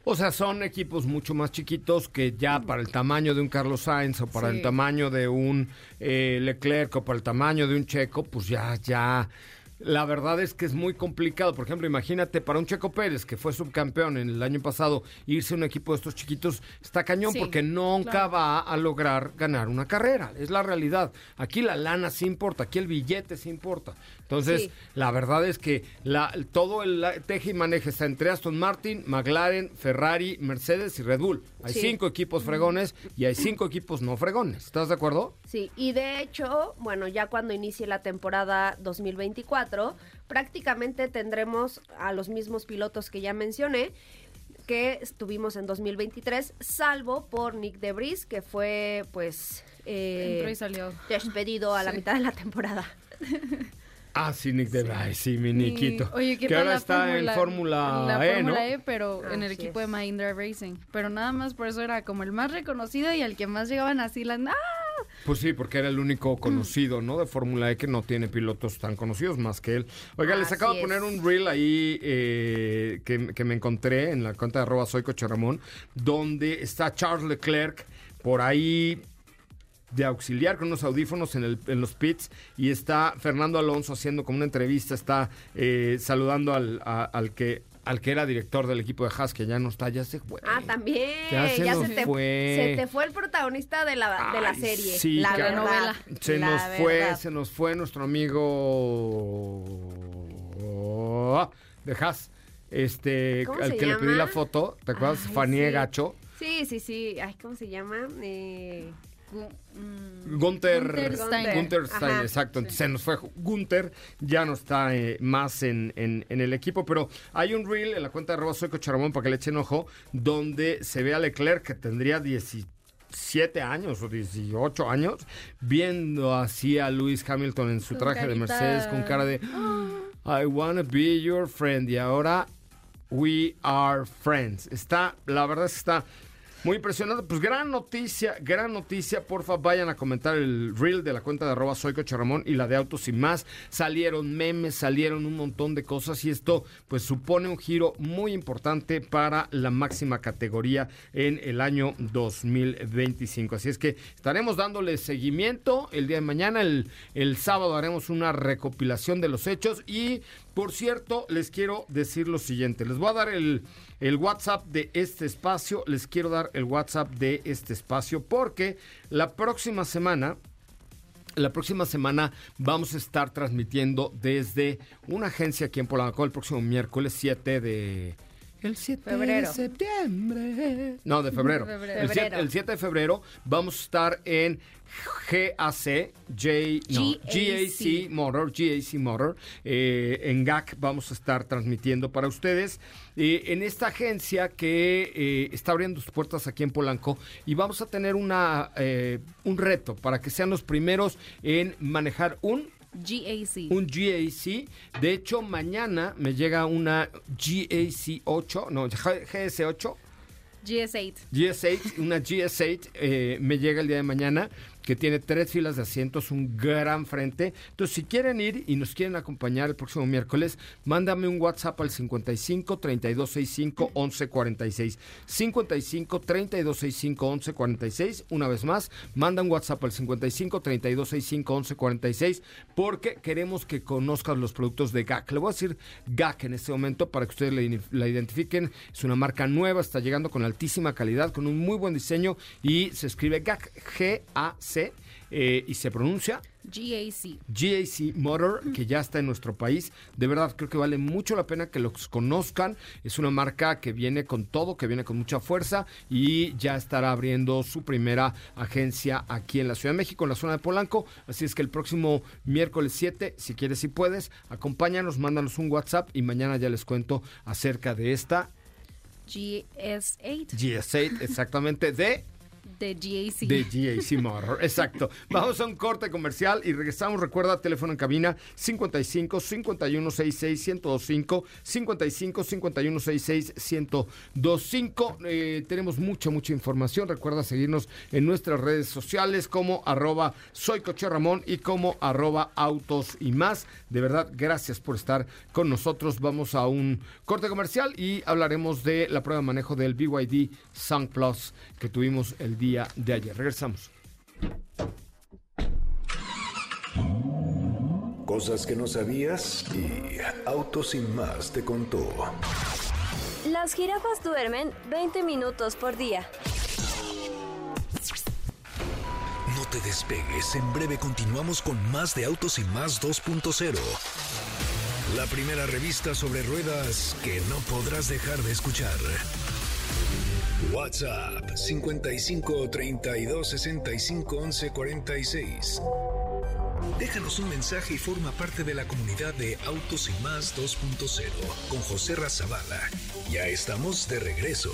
Speaker 2: O sea, son equipos mucho más chiquitos que ya para el tamaño de un Carlos Sainz o para
Speaker 3: Sí.
Speaker 2: el tamaño de un eh, Leclerc o para el tamaño de un Checo, pues ya, ya. La verdad es que es muy complicado. Por ejemplo, imagínate para un Checo Pérez que fue subcampeón en el año pasado, irse a un equipo de estos chiquitos está cañón
Speaker 5: Sí,
Speaker 2: porque nunca
Speaker 5: claro.
Speaker 2: va a lograr ganar una carrera. Es la realidad. Aquí la lana sí importa, aquí el billete sí importa. Entonces,
Speaker 3: Sí.
Speaker 2: la verdad es que la, todo el la- teje y maneje está entre Aston Martin, McLaren, Ferrari, Mercedes y Red Bull. Hay
Speaker 3: Sí.
Speaker 2: cinco equipos fregones y hay cinco equipos no fregones. ¿Estás de acuerdo?
Speaker 3: Sí, y de hecho, bueno, ya cuando inicie la temporada 2024, prácticamente tendremos a los mismos pilotos que ya mencioné que estuvimos en 2023, salvo por Nick Debris, que fue pues eh,
Speaker 5: Entró y salió.
Speaker 3: despedido a la mitad de la temporada.
Speaker 2: Ah, sí, Nick de Ay, sí, mi Niquito.
Speaker 5: Y, Oye, ¿qué
Speaker 2: que
Speaker 5: tal
Speaker 2: ahora
Speaker 5: la
Speaker 2: está en Fórmula
Speaker 5: la
Speaker 2: E, ¿no?
Speaker 5: Fórmula E, pero en el equipo
Speaker 3: es.
Speaker 5: de Mahindra Racing. Pero nada más por eso era como el más reconocido y al que más llegaban así las... ¡Ah!
Speaker 2: Pues sí, porque era el único conocido, ¿no? De Fórmula E que no tiene pilotos tan conocidos más que él. Oiga, les acabo de poner un reel ahí eh, que, que me encontré en la cuenta de arroba soy Coche Ramón, donde está Charles Leclerc por ahí de auxiliar con unos audífonos en, el- en los pits y está Fernando Alonso haciendo como una entrevista, está eh, saludando al, a- al que al que era director del equipo de Haas, que ya no está, ya se fue.
Speaker 3: Ah, también.
Speaker 2: Ya se nos
Speaker 3: te,
Speaker 2: fue.
Speaker 3: se te fue el protagonista de la, de la serie.
Speaker 2: sí,
Speaker 3: la verdad.
Speaker 2: Se
Speaker 3: la
Speaker 2: nos fue, se nos fue nuestro amigo de Haas, este,
Speaker 3: ¿Cómo
Speaker 2: al
Speaker 3: se
Speaker 2: que le pedí la foto, ¿te acuerdas?
Speaker 3: Ay, sí.
Speaker 2: Gacho.
Speaker 3: Sí, sí, sí. Ay, ¿cómo se llama? Eh,
Speaker 2: Gunther,
Speaker 5: Gunther Stein.
Speaker 2: Gunther Stein,
Speaker 3: Ajá,
Speaker 2: exacto. Entonces, Se nos fue Gunther, ya no está eh, más en, en- en el equipo, pero hay un reel en la cuenta de arroba soy Coche Ramón para que le echen ojo, donde se ve a Leclerc que tendría 17 años o 18 años, viendo así a Lewis Hamilton en su traje de. Mercedes con cara de I wanna be your friend y ahora We are friends. Está, la verdad es que está muy impresionante. Pues gran noticia, gran noticia. Porfa, vayan a comentar el reel de la cuenta de arroba soy Coche y la de Autos y más. Salieron memes, salieron un montón de cosas y esto pues supone un giro muy importante para la máxima categoría en el año 2025. Así es que estaremos dándole seguimiento el día de mañana. El, el sábado haremos una recopilación de los hechos y por cierto, les quiero decir lo siguiente. Les voy a dar el, WhatsApp de este espacio. Les quiero dar el WhatsApp de este espacio porque la próxima semana... La próxima semana vamos a estar transmitiendo desde una agencia aquí en Polanco el próximo miércoles 7 de... El 7
Speaker 3: Febrero.
Speaker 2: de septiembre. No, de febrero.
Speaker 5: Febrero.
Speaker 2: El, 7,
Speaker 3: Febrero.
Speaker 2: el 7 de febrero vamos a estar en GAC, J, no,
Speaker 3: GAC.
Speaker 2: GAC Motor, GAC Motor. eh, en GAC vamos a estar transmitiendo para ustedes. eh, en esta agencia que eh, está abriendo sus puertas aquí en Polanco y vamos a tener una, eh, un reto para que sean los primeros en manejar un
Speaker 5: GAC.
Speaker 2: un GAC. De hecho, mañana me llega una GAC 8, no, GS8.
Speaker 5: GS8.
Speaker 2: GS8, una GS8 eh, me llega el día de mañana que tiene tres filas de asientos, un gran frente. Entonces, si quieren ir y nos quieren acompañar el próximo miércoles, mándame un WhatsApp al 55 3265 1146. 55 3265 1146. Una vez más, manda un WhatsApp al 55 3265 1146 porque queremos que conozcan los productos de GAC. Le voy a decir GAC en este momento para que ustedes la, identifiquen. Es una marca nueva, está llegando con altísima calidad, con un muy buen diseño y se escribe G-A-C. Eh, y se pronuncia
Speaker 5: GAC.
Speaker 2: GAC Motor, que ya está en nuestro país. De verdad, creo que vale mucho la pena que los conozcan. Es una marca que viene con todo, que viene con mucha fuerza y ya estará abriendo su primera agencia aquí en la Ciudad de México, en la zona de Polanco. Así es que el próximo miércoles 7, si quieres, si puedes, acompáñanos, mándanos un WhatsApp y mañana ya les cuento acerca de esta
Speaker 5: GS8
Speaker 2: GS8, exactamente, de
Speaker 5: de GAC.
Speaker 2: de GAC Motor. Exacto. Vamos a un corte comercial y regresamos. Recuerda, teléfono en cabina 55 51 66 1025 55 51 66 1025. Eh, tenemos mucha, mucha información. Recuerda seguirnos en nuestras redes sociales como arroba soy Coche Ramón y como arroba autos y más. De verdad, gracias por estar con nosotros. Vamos a un corte comercial y hablaremos de la prueba de manejo del BYD Sun Plus que tuvimos el día de ayer. Regresamos.
Speaker 1: Cosas que no sabías y Autos sin más te contó.
Speaker 12: Las jirafas duermen 20 minutos por día.
Speaker 1: No te despegues, en breve continuamos con más de Autos y más 2.0. La primera revista sobre ruedas que no podrás dejar de escuchar. WhatsApp 55 32 65 11 46. Déjanos un mensaje y forma parte de la comunidad de Autos y Más 2.0 con José Razabala. Ya estamos de regreso.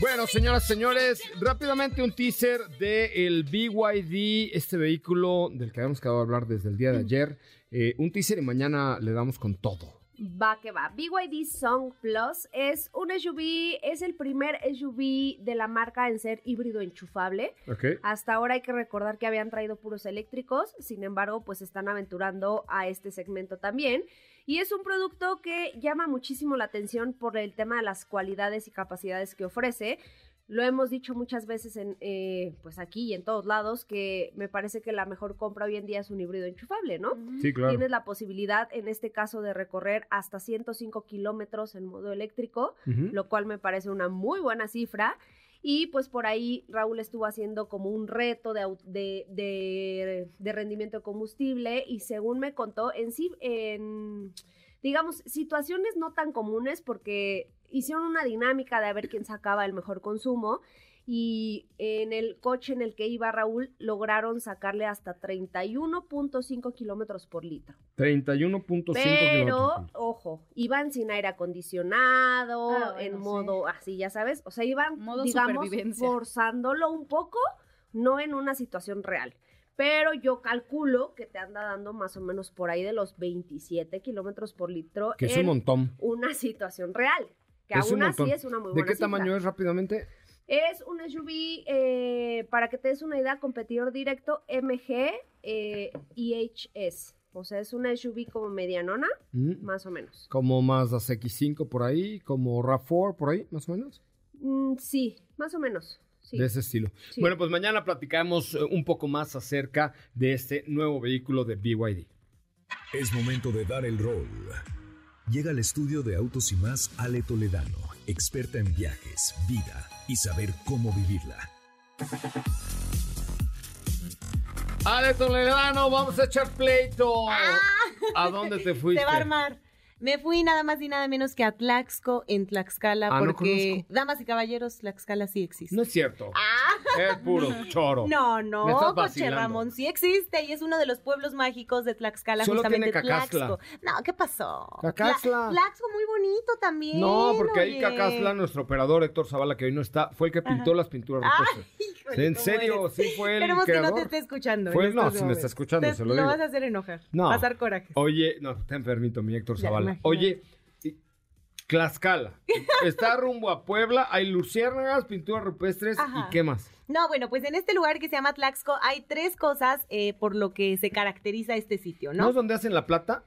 Speaker 2: Bueno, señoras, señores, rápidamente un teaser de el BYD, este vehículo del que habíamos quedado a hablar desde el día de ayer. Eh, un teaser y mañana le damos con todo.
Speaker 3: Va que va. BYD Song Plus es un SUV, es el primer SUV de la marca en ser híbrido enchufable. Hasta ahora hay que recordar que habían traído puros eléctricos, sin embargo, pues están aventurando a este segmento también. Y es un producto que llama muchísimo la atención por el tema de las cualidades y capacidades que ofrece. Lo hemos dicho muchas veces en, eh, pues aquí y en todos lados, que me parece que la mejor compra hoy en día es un híbrido enchufable, ¿no?
Speaker 2: Sí, claro.
Speaker 3: Tienes la posibilidad, en este caso, de recorrer hasta 105 kilómetros en modo eléctrico, lo cual me parece una muy buena cifra. Y pues por ahí Raúl estuvo haciendo como un reto de, de, de- de rendimiento de combustible y según me contó, en sí, en, digamos, situaciones no tan comunes porque hicieron una dinámica de a ver quién sacaba el mejor consumo y en el coche en el que iba Raúl lograron sacarle hasta 31.5 kilómetros por litro.
Speaker 2: 31.5
Speaker 3: Pero,
Speaker 2: kilómetros.
Speaker 3: ojo, iban sin aire acondicionado,
Speaker 5: Ah, bueno,
Speaker 3: en
Speaker 5: sí.
Speaker 3: modo así, ya sabes. O sea, iban,
Speaker 5: Modo
Speaker 3: digamos, forzándolo un poco, no en una situación real. Pero yo calculo que te anda dando más o menos por ahí de los 27 kilómetros por litro.
Speaker 2: Que es un
Speaker 3: en
Speaker 2: montón.
Speaker 3: Una situación real. Que
Speaker 2: Es un
Speaker 3: aún así es una muy
Speaker 2: ¿De
Speaker 3: buena
Speaker 2: qué
Speaker 3: cifra.
Speaker 2: tamaño es rápidamente?
Speaker 3: Es un SUV, eh, para que te des una idea, competidor directo MG eh, EHS. O sea, es una SUV como medianona,
Speaker 2: Mm,
Speaker 3: más o menos.
Speaker 2: Como Mazda CX5 por ahí, como RAV4 por ahí, más o menos.
Speaker 3: Mm, sí, más o menos. Sí.
Speaker 2: De ese estilo.
Speaker 3: Sí.
Speaker 2: Bueno, pues mañana platicamos eh, un poco más acerca de este nuevo vehículo de BYD.
Speaker 1: Es momento de dar el rol. Llega al estudio de Autos y más Ale Toledano, experta en viajes, vida y saber cómo vivirla.
Speaker 2: Ale Toledano, vamos a echar pleito. ¿A dónde te fuiste?
Speaker 13: Se va a armar. Me fui nada más y nada menos que a Tlaxco en Tlaxcala
Speaker 2: Ah,
Speaker 13: porque, damas y caballeros, Tlaxcala sí existe.
Speaker 2: No es cierto. Es puro choro.
Speaker 13: No, no, Coche
Speaker 2: vacilando.
Speaker 13: Ramón sí existe y es uno de los pueblos mágicos de Tlaxcala,
Speaker 2: Solo
Speaker 13: justamente
Speaker 2: tiene.
Speaker 13: Tlaxco. No, ¿qué pasó?
Speaker 2: Cacaxtla.
Speaker 13: Tla- Tlaxco muy bonito también.
Speaker 2: No, porque ahí. Cacasla, nuestro operador Héctor Zavala, que hoy no está, fue el que pintó
Speaker 13: Ajá.
Speaker 2: las pinturas
Speaker 13: Ay, híjole,
Speaker 2: en
Speaker 13: ¿cómo
Speaker 2: serio,
Speaker 13: eres?
Speaker 2: sí fue el
Speaker 13: Esperemos que no te esté escuchando.
Speaker 2: Fue- no, si me está escuchando,
Speaker 13: Te-
Speaker 2: se lo digo.
Speaker 13: vas a hacer enojar.
Speaker 2: No.
Speaker 13: Pasar coraje.
Speaker 2: Oye, no, está enfermito mi Héctor Zavala.
Speaker 13: Imagínate.
Speaker 2: Oye, Tlaxcala. Está rumbo a Puebla, hay luciérnagas, pinturas rupestres
Speaker 13: Ajá.
Speaker 2: y qué más.
Speaker 13: No, bueno, pues en este lugar que se llama Tlaxco hay tres cosas eh, por lo que se caracteriza este sitio,
Speaker 2: ¿No?
Speaker 13: ¿no?
Speaker 2: es donde hacen la plata?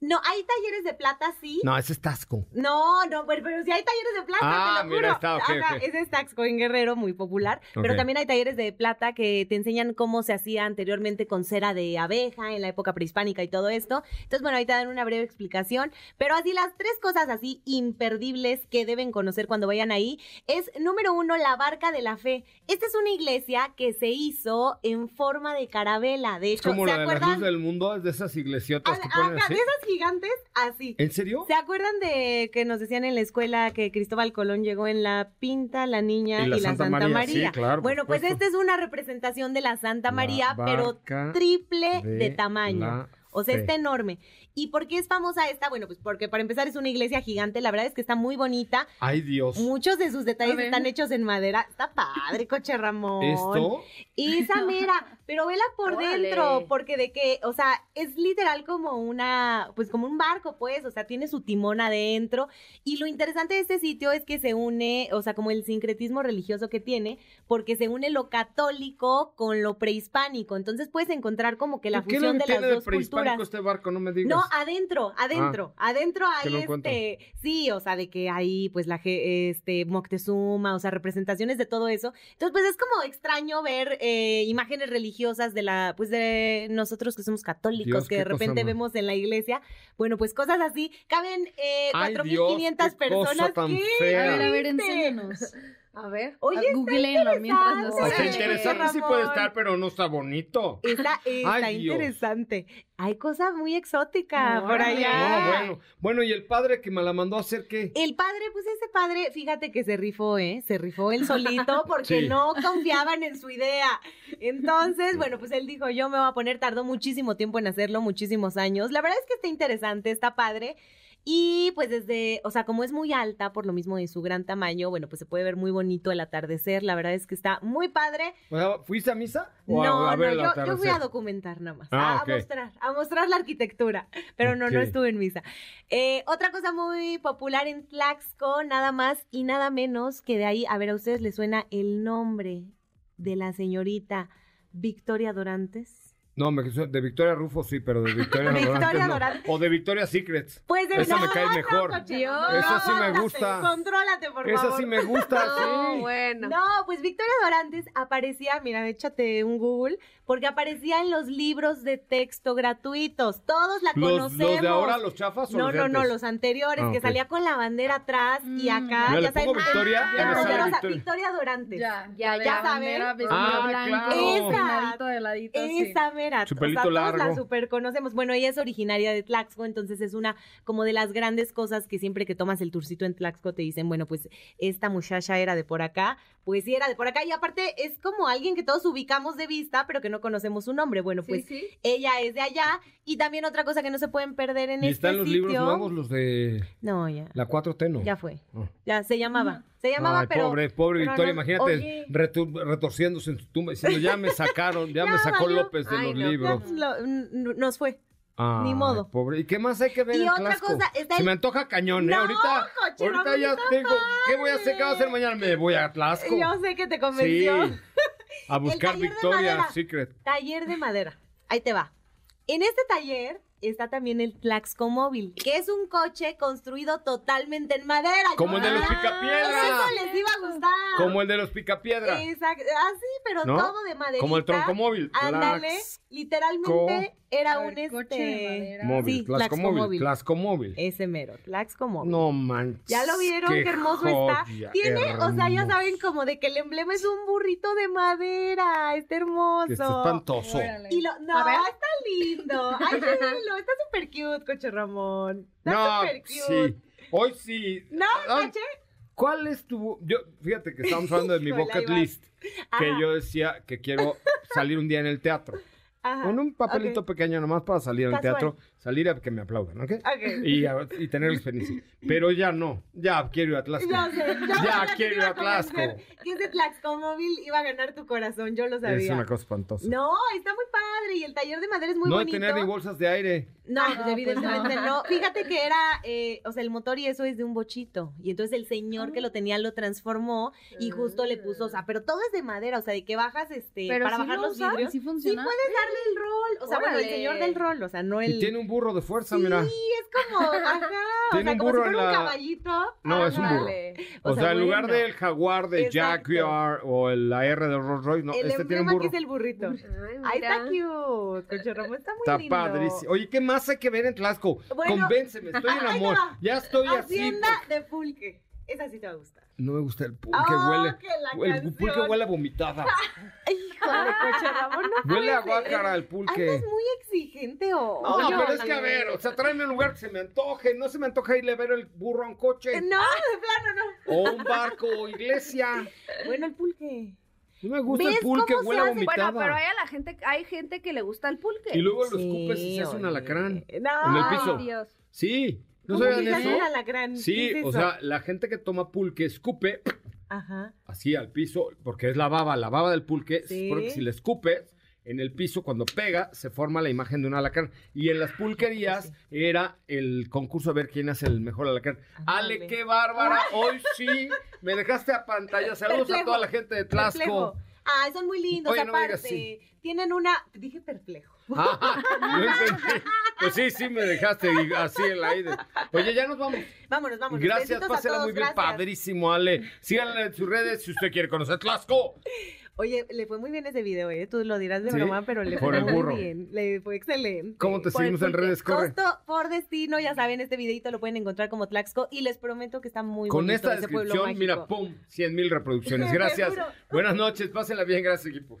Speaker 13: No, hay talleres de plata, sí.
Speaker 2: No, ese es Tasco.
Speaker 13: No, no, pero, pero sí hay talleres de plata,
Speaker 2: Ah,
Speaker 13: te lo
Speaker 2: mira, está, ok,
Speaker 13: Ajá. Ese es Taxco en Guerrero, muy popular. Pero también hay talleres de plata que te enseñan cómo se hacía anteriormente con cera de abeja en la época prehispánica y todo esto. Entonces, bueno, ahorita dan una breve explicación. Pero así, las tres cosas así imperdibles que deben conocer cuando vayan ahí es, número uno, la Barca de la Fe. Esta es una iglesia que se hizo en forma de carabela. De
Speaker 2: Es
Speaker 13: hecho,
Speaker 2: como
Speaker 13: ¿se
Speaker 2: la de la
Speaker 13: acuerdan?
Speaker 2: luz del mundo, es de esas iglesiotas que ponen así.
Speaker 13: de esas gigantes, así.
Speaker 2: ¿En serio?
Speaker 13: ¿Se acuerdan de que nos decían en la escuela que Cristóbal Colón llegó en la Pinta, la Niña y la, Santa, María?
Speaker 2: Sí, claro,
Speaker 13: bueno, pues esta es una representación de la Santa María,
Speaker 2: La
Speaker 13: pero triple de,
Speaker 2: de
Speaker 13: tamaño. O sea, está enorme. ¿Y por qué es famosa esta? Bueno, pues porque para empezar es una iglesia gigante, la verdad es que está muy bonita.
Speaker 2: Ay, Dios.
Speaker 13: Muchos de sus detalles están hechos en madera. Está padre, coche Ramón.
Speaker 2: ¿Esto?
Speaker 13: Esa mera, pero vela por
Speaker 3: Órale.
Speaker 13: dentro, porque de que, o sea, es literal como una, pues como un barco, pues, o sea, tiene su timón adentro. Y lo interesante de este sitio es que se une, o sea, como el sincretismo religioso que tiene, porque se une lo católico con lo prehispánico. Entonces puedes encontrar como que la
Speaker 2: ¿Qué
Speaker 13: fusión de las
Speaker 2: tiene de
Speaker 13: dos
Speaker 2: prehispánico
Speaker 13: culturas.
Speaker 2: este barco? No me digas.
Speaker 13: No, adentro, adentro, adentro
Speaker 2: que
Speaker 13: hay
Speaker 2: encuentro.
Speaker 13: este, sí, o sea, de que hay pues la este Moctezuma, o sea, representaciones de todo eso. Entonces, pues es como extraño ver eh, imágenes religiosas de la, pues de nosotros que somos católicos,
Speaker 2: Dios,
Speaker 13: que de repente vemos en la iglesia. Bueno, pues cosas así. Caben eh,
Speaker 2: Ay,
Speaker 13: 4.500
Speaker 2: Dios, qué cosa
Speaker 13: personas.
Speaker 2: tan
Speaker 13: ¿Qué?
Speaker 2: fea.
Speaker 5: A ver, a ver, enséñanos.
Speaker 3: A ver.
Speaker 13: Oye, está
Speaker 5: googleenlo mientras nos
Speaker 2: O sea,
Speaker 13: interesante.
Speaker 2: sí puede estar, pero no está bonito.
Speaker 13: Está, está
Speaker 2: Ay, Dios.
Speaker 13: interesante. Hay cosas muy exóticas por allá.
Speaker 2: No, bueno. Bueno, ¿y el padre que me la mandó a hacer qué?
Speaker 13: El padre, pues ese padre, fíjate que se rifó, ¿eh? Se rifó él solito porque
Speaker 2: Sí.
Speaker 13: no confiaban en su idea. Entonces, bueno, pues él dijo, yo me voy a poner, tardó muchísimo tiempo en hacerlo, muchísimos años. La verdad es que está interesante, está padre. Y pues desde, o sea, como es muy alta, por lo mismo de su gran tamaño, bueno, pues se puede ver muy bonito el atardecer. La verdad es que está muy padre.
Speaker 2: ¿Fuiste a misa? ¿O a-
Speaker 13: No,
Speaker 2: a ver
Speaker 13: no, yo, yo fui a documentar nada más,
Speaker 2: Ah,
Speaker 13: a, mostrar, a mostrar la arquitectura, pero no, no estuve en misa. Eh, otra cosa muy popular en Tlaxco, nada más y nada menos que de ahí, a ver, a ustedes les suena el nombre de la señorita Victoria Dorantes.
Speaker 2: No, me de Victoria Rufo sí, pero de Victoria
Speaker 13: Victoria
Speaker 2: Dorantes no. O de Victoria Secrets.
Speaker 13: Pues de
Speaker 2: Esa me
Speaker 13: no,
Speaker 2: cae
Speaker 13: no,
Speaker 2: mejor.
Speaker 13: coche,
Speaker 3: Dios.
Speaker 13: no,
Speaker 2: Esa sí me
Speaker 13: contrólate,
Speaker 2: gusta.
Speaker 13: Contrólate, por
Speaker 2: Esa
Speaker 13: favor.
Speaker 2: sí me gusta,
Speaker 3: No,
Speaker 2: sí.
Speaker 3: bueno.
Speaker 13: No, pues Victoria Dorantes aparecía, mira, échate un Google, porque aparecía en los libros de texto gratuitos. Todos la
Speaker 2: ¿Los,
Speaker 13: conocemos.
Speaker 2: los de ahora, los chafas o
Speaker 13: No,
Speaker 2: los
Speaker 13: no, no, los anteriores,
Speaker 2: Ah,
Speaker 13: que salía con la bandera atrás y acá,
Speaker 2: Mira,
Speaker 13: ya
Speaker 2: le pongo
Speaker 13: saben,
Speaker 2: Victoria, ya me
Speaker 13: poderosa
Speaker 2: Victoria.
Speaker 13: Victoria Dorantes.
Speaker 5: Ya,
Speaker 3: Ya,
Speaker 5: ya,
Speaker 3: ya
Speaker 5: la bandera,
Speaker 13: saben.
Speaker 2: Ah, claro.
Speaker 5: peinadito de ladito.
Speaker 13: Esa mera,
Speaker 2: Su
Speaker 13: o sea,
Speaker 2: pelito
Speaker 13: todos la super conocemos. Bueno, ella es originaria de Tlaxco, entonces es una como de las grandes cosas que siempre que tomas el tourcito en Tlaxco te dicen, bueno, pues esta muchacha era de por acá, pues sí era de por acá y aparte es como alguien que todos ubicamos de vista, pero que no conocemos su nombre. Bueno, pues
Speaker 3: sí.
Speaker 13: ella es de allá y también otra cosa que no se pueden perder en
Speaker 2: ¿Y
Speaker 13: este
Speaker 2: están los
Speaker 13: sitio.
Speaker 2: libros nuevos, los de
Speaker 13: No, ya.
Speaker 2: la 4T, no?
Speaker 13: Ya fue.
Speaker 2: Ah.
Speaker 13: Ya se llamaba. Se llamaba,
Speaker 2: Ay,
Speaker 13: pero
Speaker 2: pobre, pobre
Speaker 13: pero
Speaker 2: Victoria,
Speaker 13: no-
Speaker 2: imagínate
Speaker 13: Oye.
Speaker 2: retorciéndose en su tumba diciendo, ya me sacaron, ya, me sacó
Speaker 13: valió.
Speaker 2: López de
Speaker 3: Ay,
Speaker 2: los
Speaker 3: no,
Speaker 2: libros.
Speaker 13: Ya lo- n- nos fue. Ni modo.
Speaker 2: Pobre. ¿Y qué más hay que ver
Speaker 13: Y
Speaker 2: en
Speaker 13: otra
Speaker 2: Tlaxco?
Speaker 13: cosa, está
Speaker 2: Se me antoja cañón, ¿eh? Ahorita
Speaker 13: coche,
Speaker 2: ahorita ya tengo... ¿Qué voy a hacer? ¿Qué voy a hacer mañana? Me voy a Tlaxco.
Speaker 13: Yo sé que te
Speaker 2: Sí.
Speaker 13: convenció.
Speaker 2: A buscar Victoria. Secret.
Speaker 13: Taller de madera. Ahí te va. En este taller está también el Tlaxco Móvil, que es un coche construido totalmente en madera.
Speaker 2: Como el de los
Speaker 13: Ah,
Speaker 2: Picapiedra.
Speaker 13: Eso les iba a gustar.
Speaker 2: Como el de los Picapiedra.
Speaker 13: Exacto. Ah, sí, pero
Speaker 2: ¿No?
Speaker 13: todo de madera.
Speaker 2: Como el troncomóvil.
Speaker 13: Ándale.
Speaker 2: Tlax-
Speaker 13: Literalmente era un
Speaker 5: ver, coche de
Speaker 13: este.
Speaker 5: madera.
Speaker 2: Móvil,
Speaker 13: Sí,
Speaker 2: Tlaxcomóvil.
Speaker 13: Tlaxcomóvil.
Speaker 2: Tlaxcomóvil.
Speaker 13: Ese mero, Tlaxco Móvil.
Speaker 2: No manches.
Speaker 13: ¿Ya lo vieron? Qué, hermoso está. Tiene, o sea, ya saben, como de que el emblema es un burrito de madera. Está hermoso.
Speaker 2: Está espantoso.
Speaker 5: Órale.
Speaker 13: Y lo, no, está lindo. Ay, velo, está súper cute, coche Ramón. Está
Speaker 2: No,
Speaker 13: súper cute.
Speaker 2: sí. Hoy sí.
Speaker 13: No, coche.
Speaker 2: ¿Cuál es tu...? Yo, fíjate que estamos hablando de mi bucket list. Que
Speaker 13: Ajá.
Speaker 2: yo decía que quiero salir un día en el teatro.
Speaker 13: Ajá.
Speaker 2: Con un papelito pequeño nomás para salir al teatro, salir a que me aplaudan, ¿ok?
Speaker 13: Ok.
Speaker 2: Y, a- y tener la experiencia. Pero ya no, ya quiero ir a Tlaxco.
Speaker 13: Ya sé, ya,
Speaker 2: Ya
Speaker 13: te
Speaker 2: quiero ir a Tlaxco.
Speaker 13: Que ese Tlaxco móvil iba a ganar tu corazón, yo lo sabía.
Speaker 2: Es una cosa espantosa.
Speaker 13: No, está muy padre y el taller de madera es muy
Speaker 2: no de
Speaker 13: bonito.
Speaker 2: tener ni bolsas de aire.
Speaker 13: No,
Speaker 5: Ah,
Speaker 13: pues
Speaker 5: no,
Speaker 13: evidentemente
Speaker 5: pues
Speaker 13: no. Fíjate que era, eh, o sea, el motor y eso es de un bochito. Y entonces el señor que lo tenía lo transformó y justo le puso, o sea, pero todo es de madera, o sea, de que bajas, este,
Speaker 5: Pero
Speaker 13: para
Speaker 5: sí
Speaker 13: bajar
Speaker 5: lo
Speaker 13: los vidrios.
Speaker 5: ¿Sí funciona?
Speaker 13: puedes darle el rol. O sea, bueno, el señor del rol, o sea, no el.
Speaker 2: Y tiene un burro de fuerza, mira.
Speaker 13: Sí, es como, ajá.
Speaker 2: Tiene
Speaker 13: o sea,
Speaker 2: un
Speaker 13: como
Speaker 2: burro
Speaker 13: si
Speaker 2: en
Speaker 13: fuera
Speaker 2: la-
Speaker 13: un caballito.
Speaker 2: No, es un burro.
Speaker 13: Ándale.
Speaker 2: O, sea, en lugar del jaguar de
Speaker 13: Exacto.
Speaker 2: Jaguar o el- la R de Rolls Royce, no,
Speaker 13: el
Speaker 2: este tiene un burro.
Speaker 13: que es el burrito. Ahí está cute. Cocho Romo está muy
Speaker 2: Está
Speaker 13: lindo.
Speaker 2: padrísimo. Oye, ¿qué más hay que ver en Tlaxco?
Speaker 13: Bueno,
Speaker 2: Convénceme, estoy en amor. Ya estoy así.
Speaker 13: Hacienda de pulque. Esa sí te va a gustar.
Speaker 2: No me gusta el pulque,
Speaker 13: Oh,
Speaker 2: huele.
Speaker 13: que la
Speaker 2: El
Speaker 13: canción.
Speaker 2: pulque huele a vomitada.
Speaker 13: Híjole, Cocho Ramón, no
Speaker 2: Huele a guácara el pulque.
Speaker 13: Andas muy exigente o.
Speaker 2: No, pero es que a ver, o sea, tráeme un lugar que se me antoje. No se me antoja irle a ver el burro a un coche.
Speaker 13: No, de plano no.
Speaker 2: O un barco o iglesia.
Speaker 13: Bueno, el pulque.
Speaker 2: No me gusta el
Speaker 3: ¿Ves
Speaker 2: pulque, huele a vomitada.
Speaker 3: Bueno, pero hay a la gente, hay gente que le gusta el pulque.
Speaker 2: Y luego lo escupes y se hace un alacrán.
Speaker 13: No.
Speaker 2: En el piso.
Speaker 3: Ay, Dios.
Speaker 2: Sí. ¿No
Speaker 13: ¿Cómo
Speaker 2: sabían eso? Sí,
Speaker 13: ¿Qué es
Speaker 2: o sea, la gente que toma pulque escupe
Speaker 13: Ajá.
Speaker 2: así al piso, porque es la baba, la baba del pulque,
Speaker 13: Sí.
Speaker 2: porque si le escupes en el piso, cuando pega, se forma la imagen de un alacrán. Y en las pulquerías era el concurso a ver quién hace el mejor alacrán. Ale, qué bárbara, hoy sí, me dejaste a pantalla. Saludos a toda la gente de Tlaxco.
Speaker 13: Perplejo. Ay, son muy lindos,
Speaker 2: Oye, no
Speaker 13: aparte.
Speaker 2: sí.
Speaker 13: Tienen una. Dije perplejo.
Speaker 2: Ah. Pues sí, sí, me dejaste así en la aire. Oye, ya nos vamos.
Speaker 13: Vámonos, vámonos.
Speaker 2: Gracias, pásela muy bien,
Speaker 13: gracias.
Speaker 2: padrísimo, Ale. Síganla en sus redes si usted quiere conocer Tlaxco.
Speaker 13: Oye, le fue muy bien ese video, ¿eh? Tú lo dirás de
Speaker 2: Sí,
Speaker 13: broma, pero le
Speaker 2: por
Speaker 13: fue muy
Speaker 2: burro.
Speaker 13: bien. Le fue excelente.
Speaker 2: ¿Cómo te
Speaker 13: Por
Speaker 2: seguimos en redes? Corre.
Speaker 13: Costo por destino, ya saben, este videito lo pueden encontrar como Tlaxco y les prometo que está muy
Speaker 2: Con
Speaker 13: bonito
Speaker 2: esta
Speaker 13: ese
Speaker 2: descripción, mira, pum, 100 mil reproducciones. Gracias. Buenas noches, pásenla bien, gracias equipo.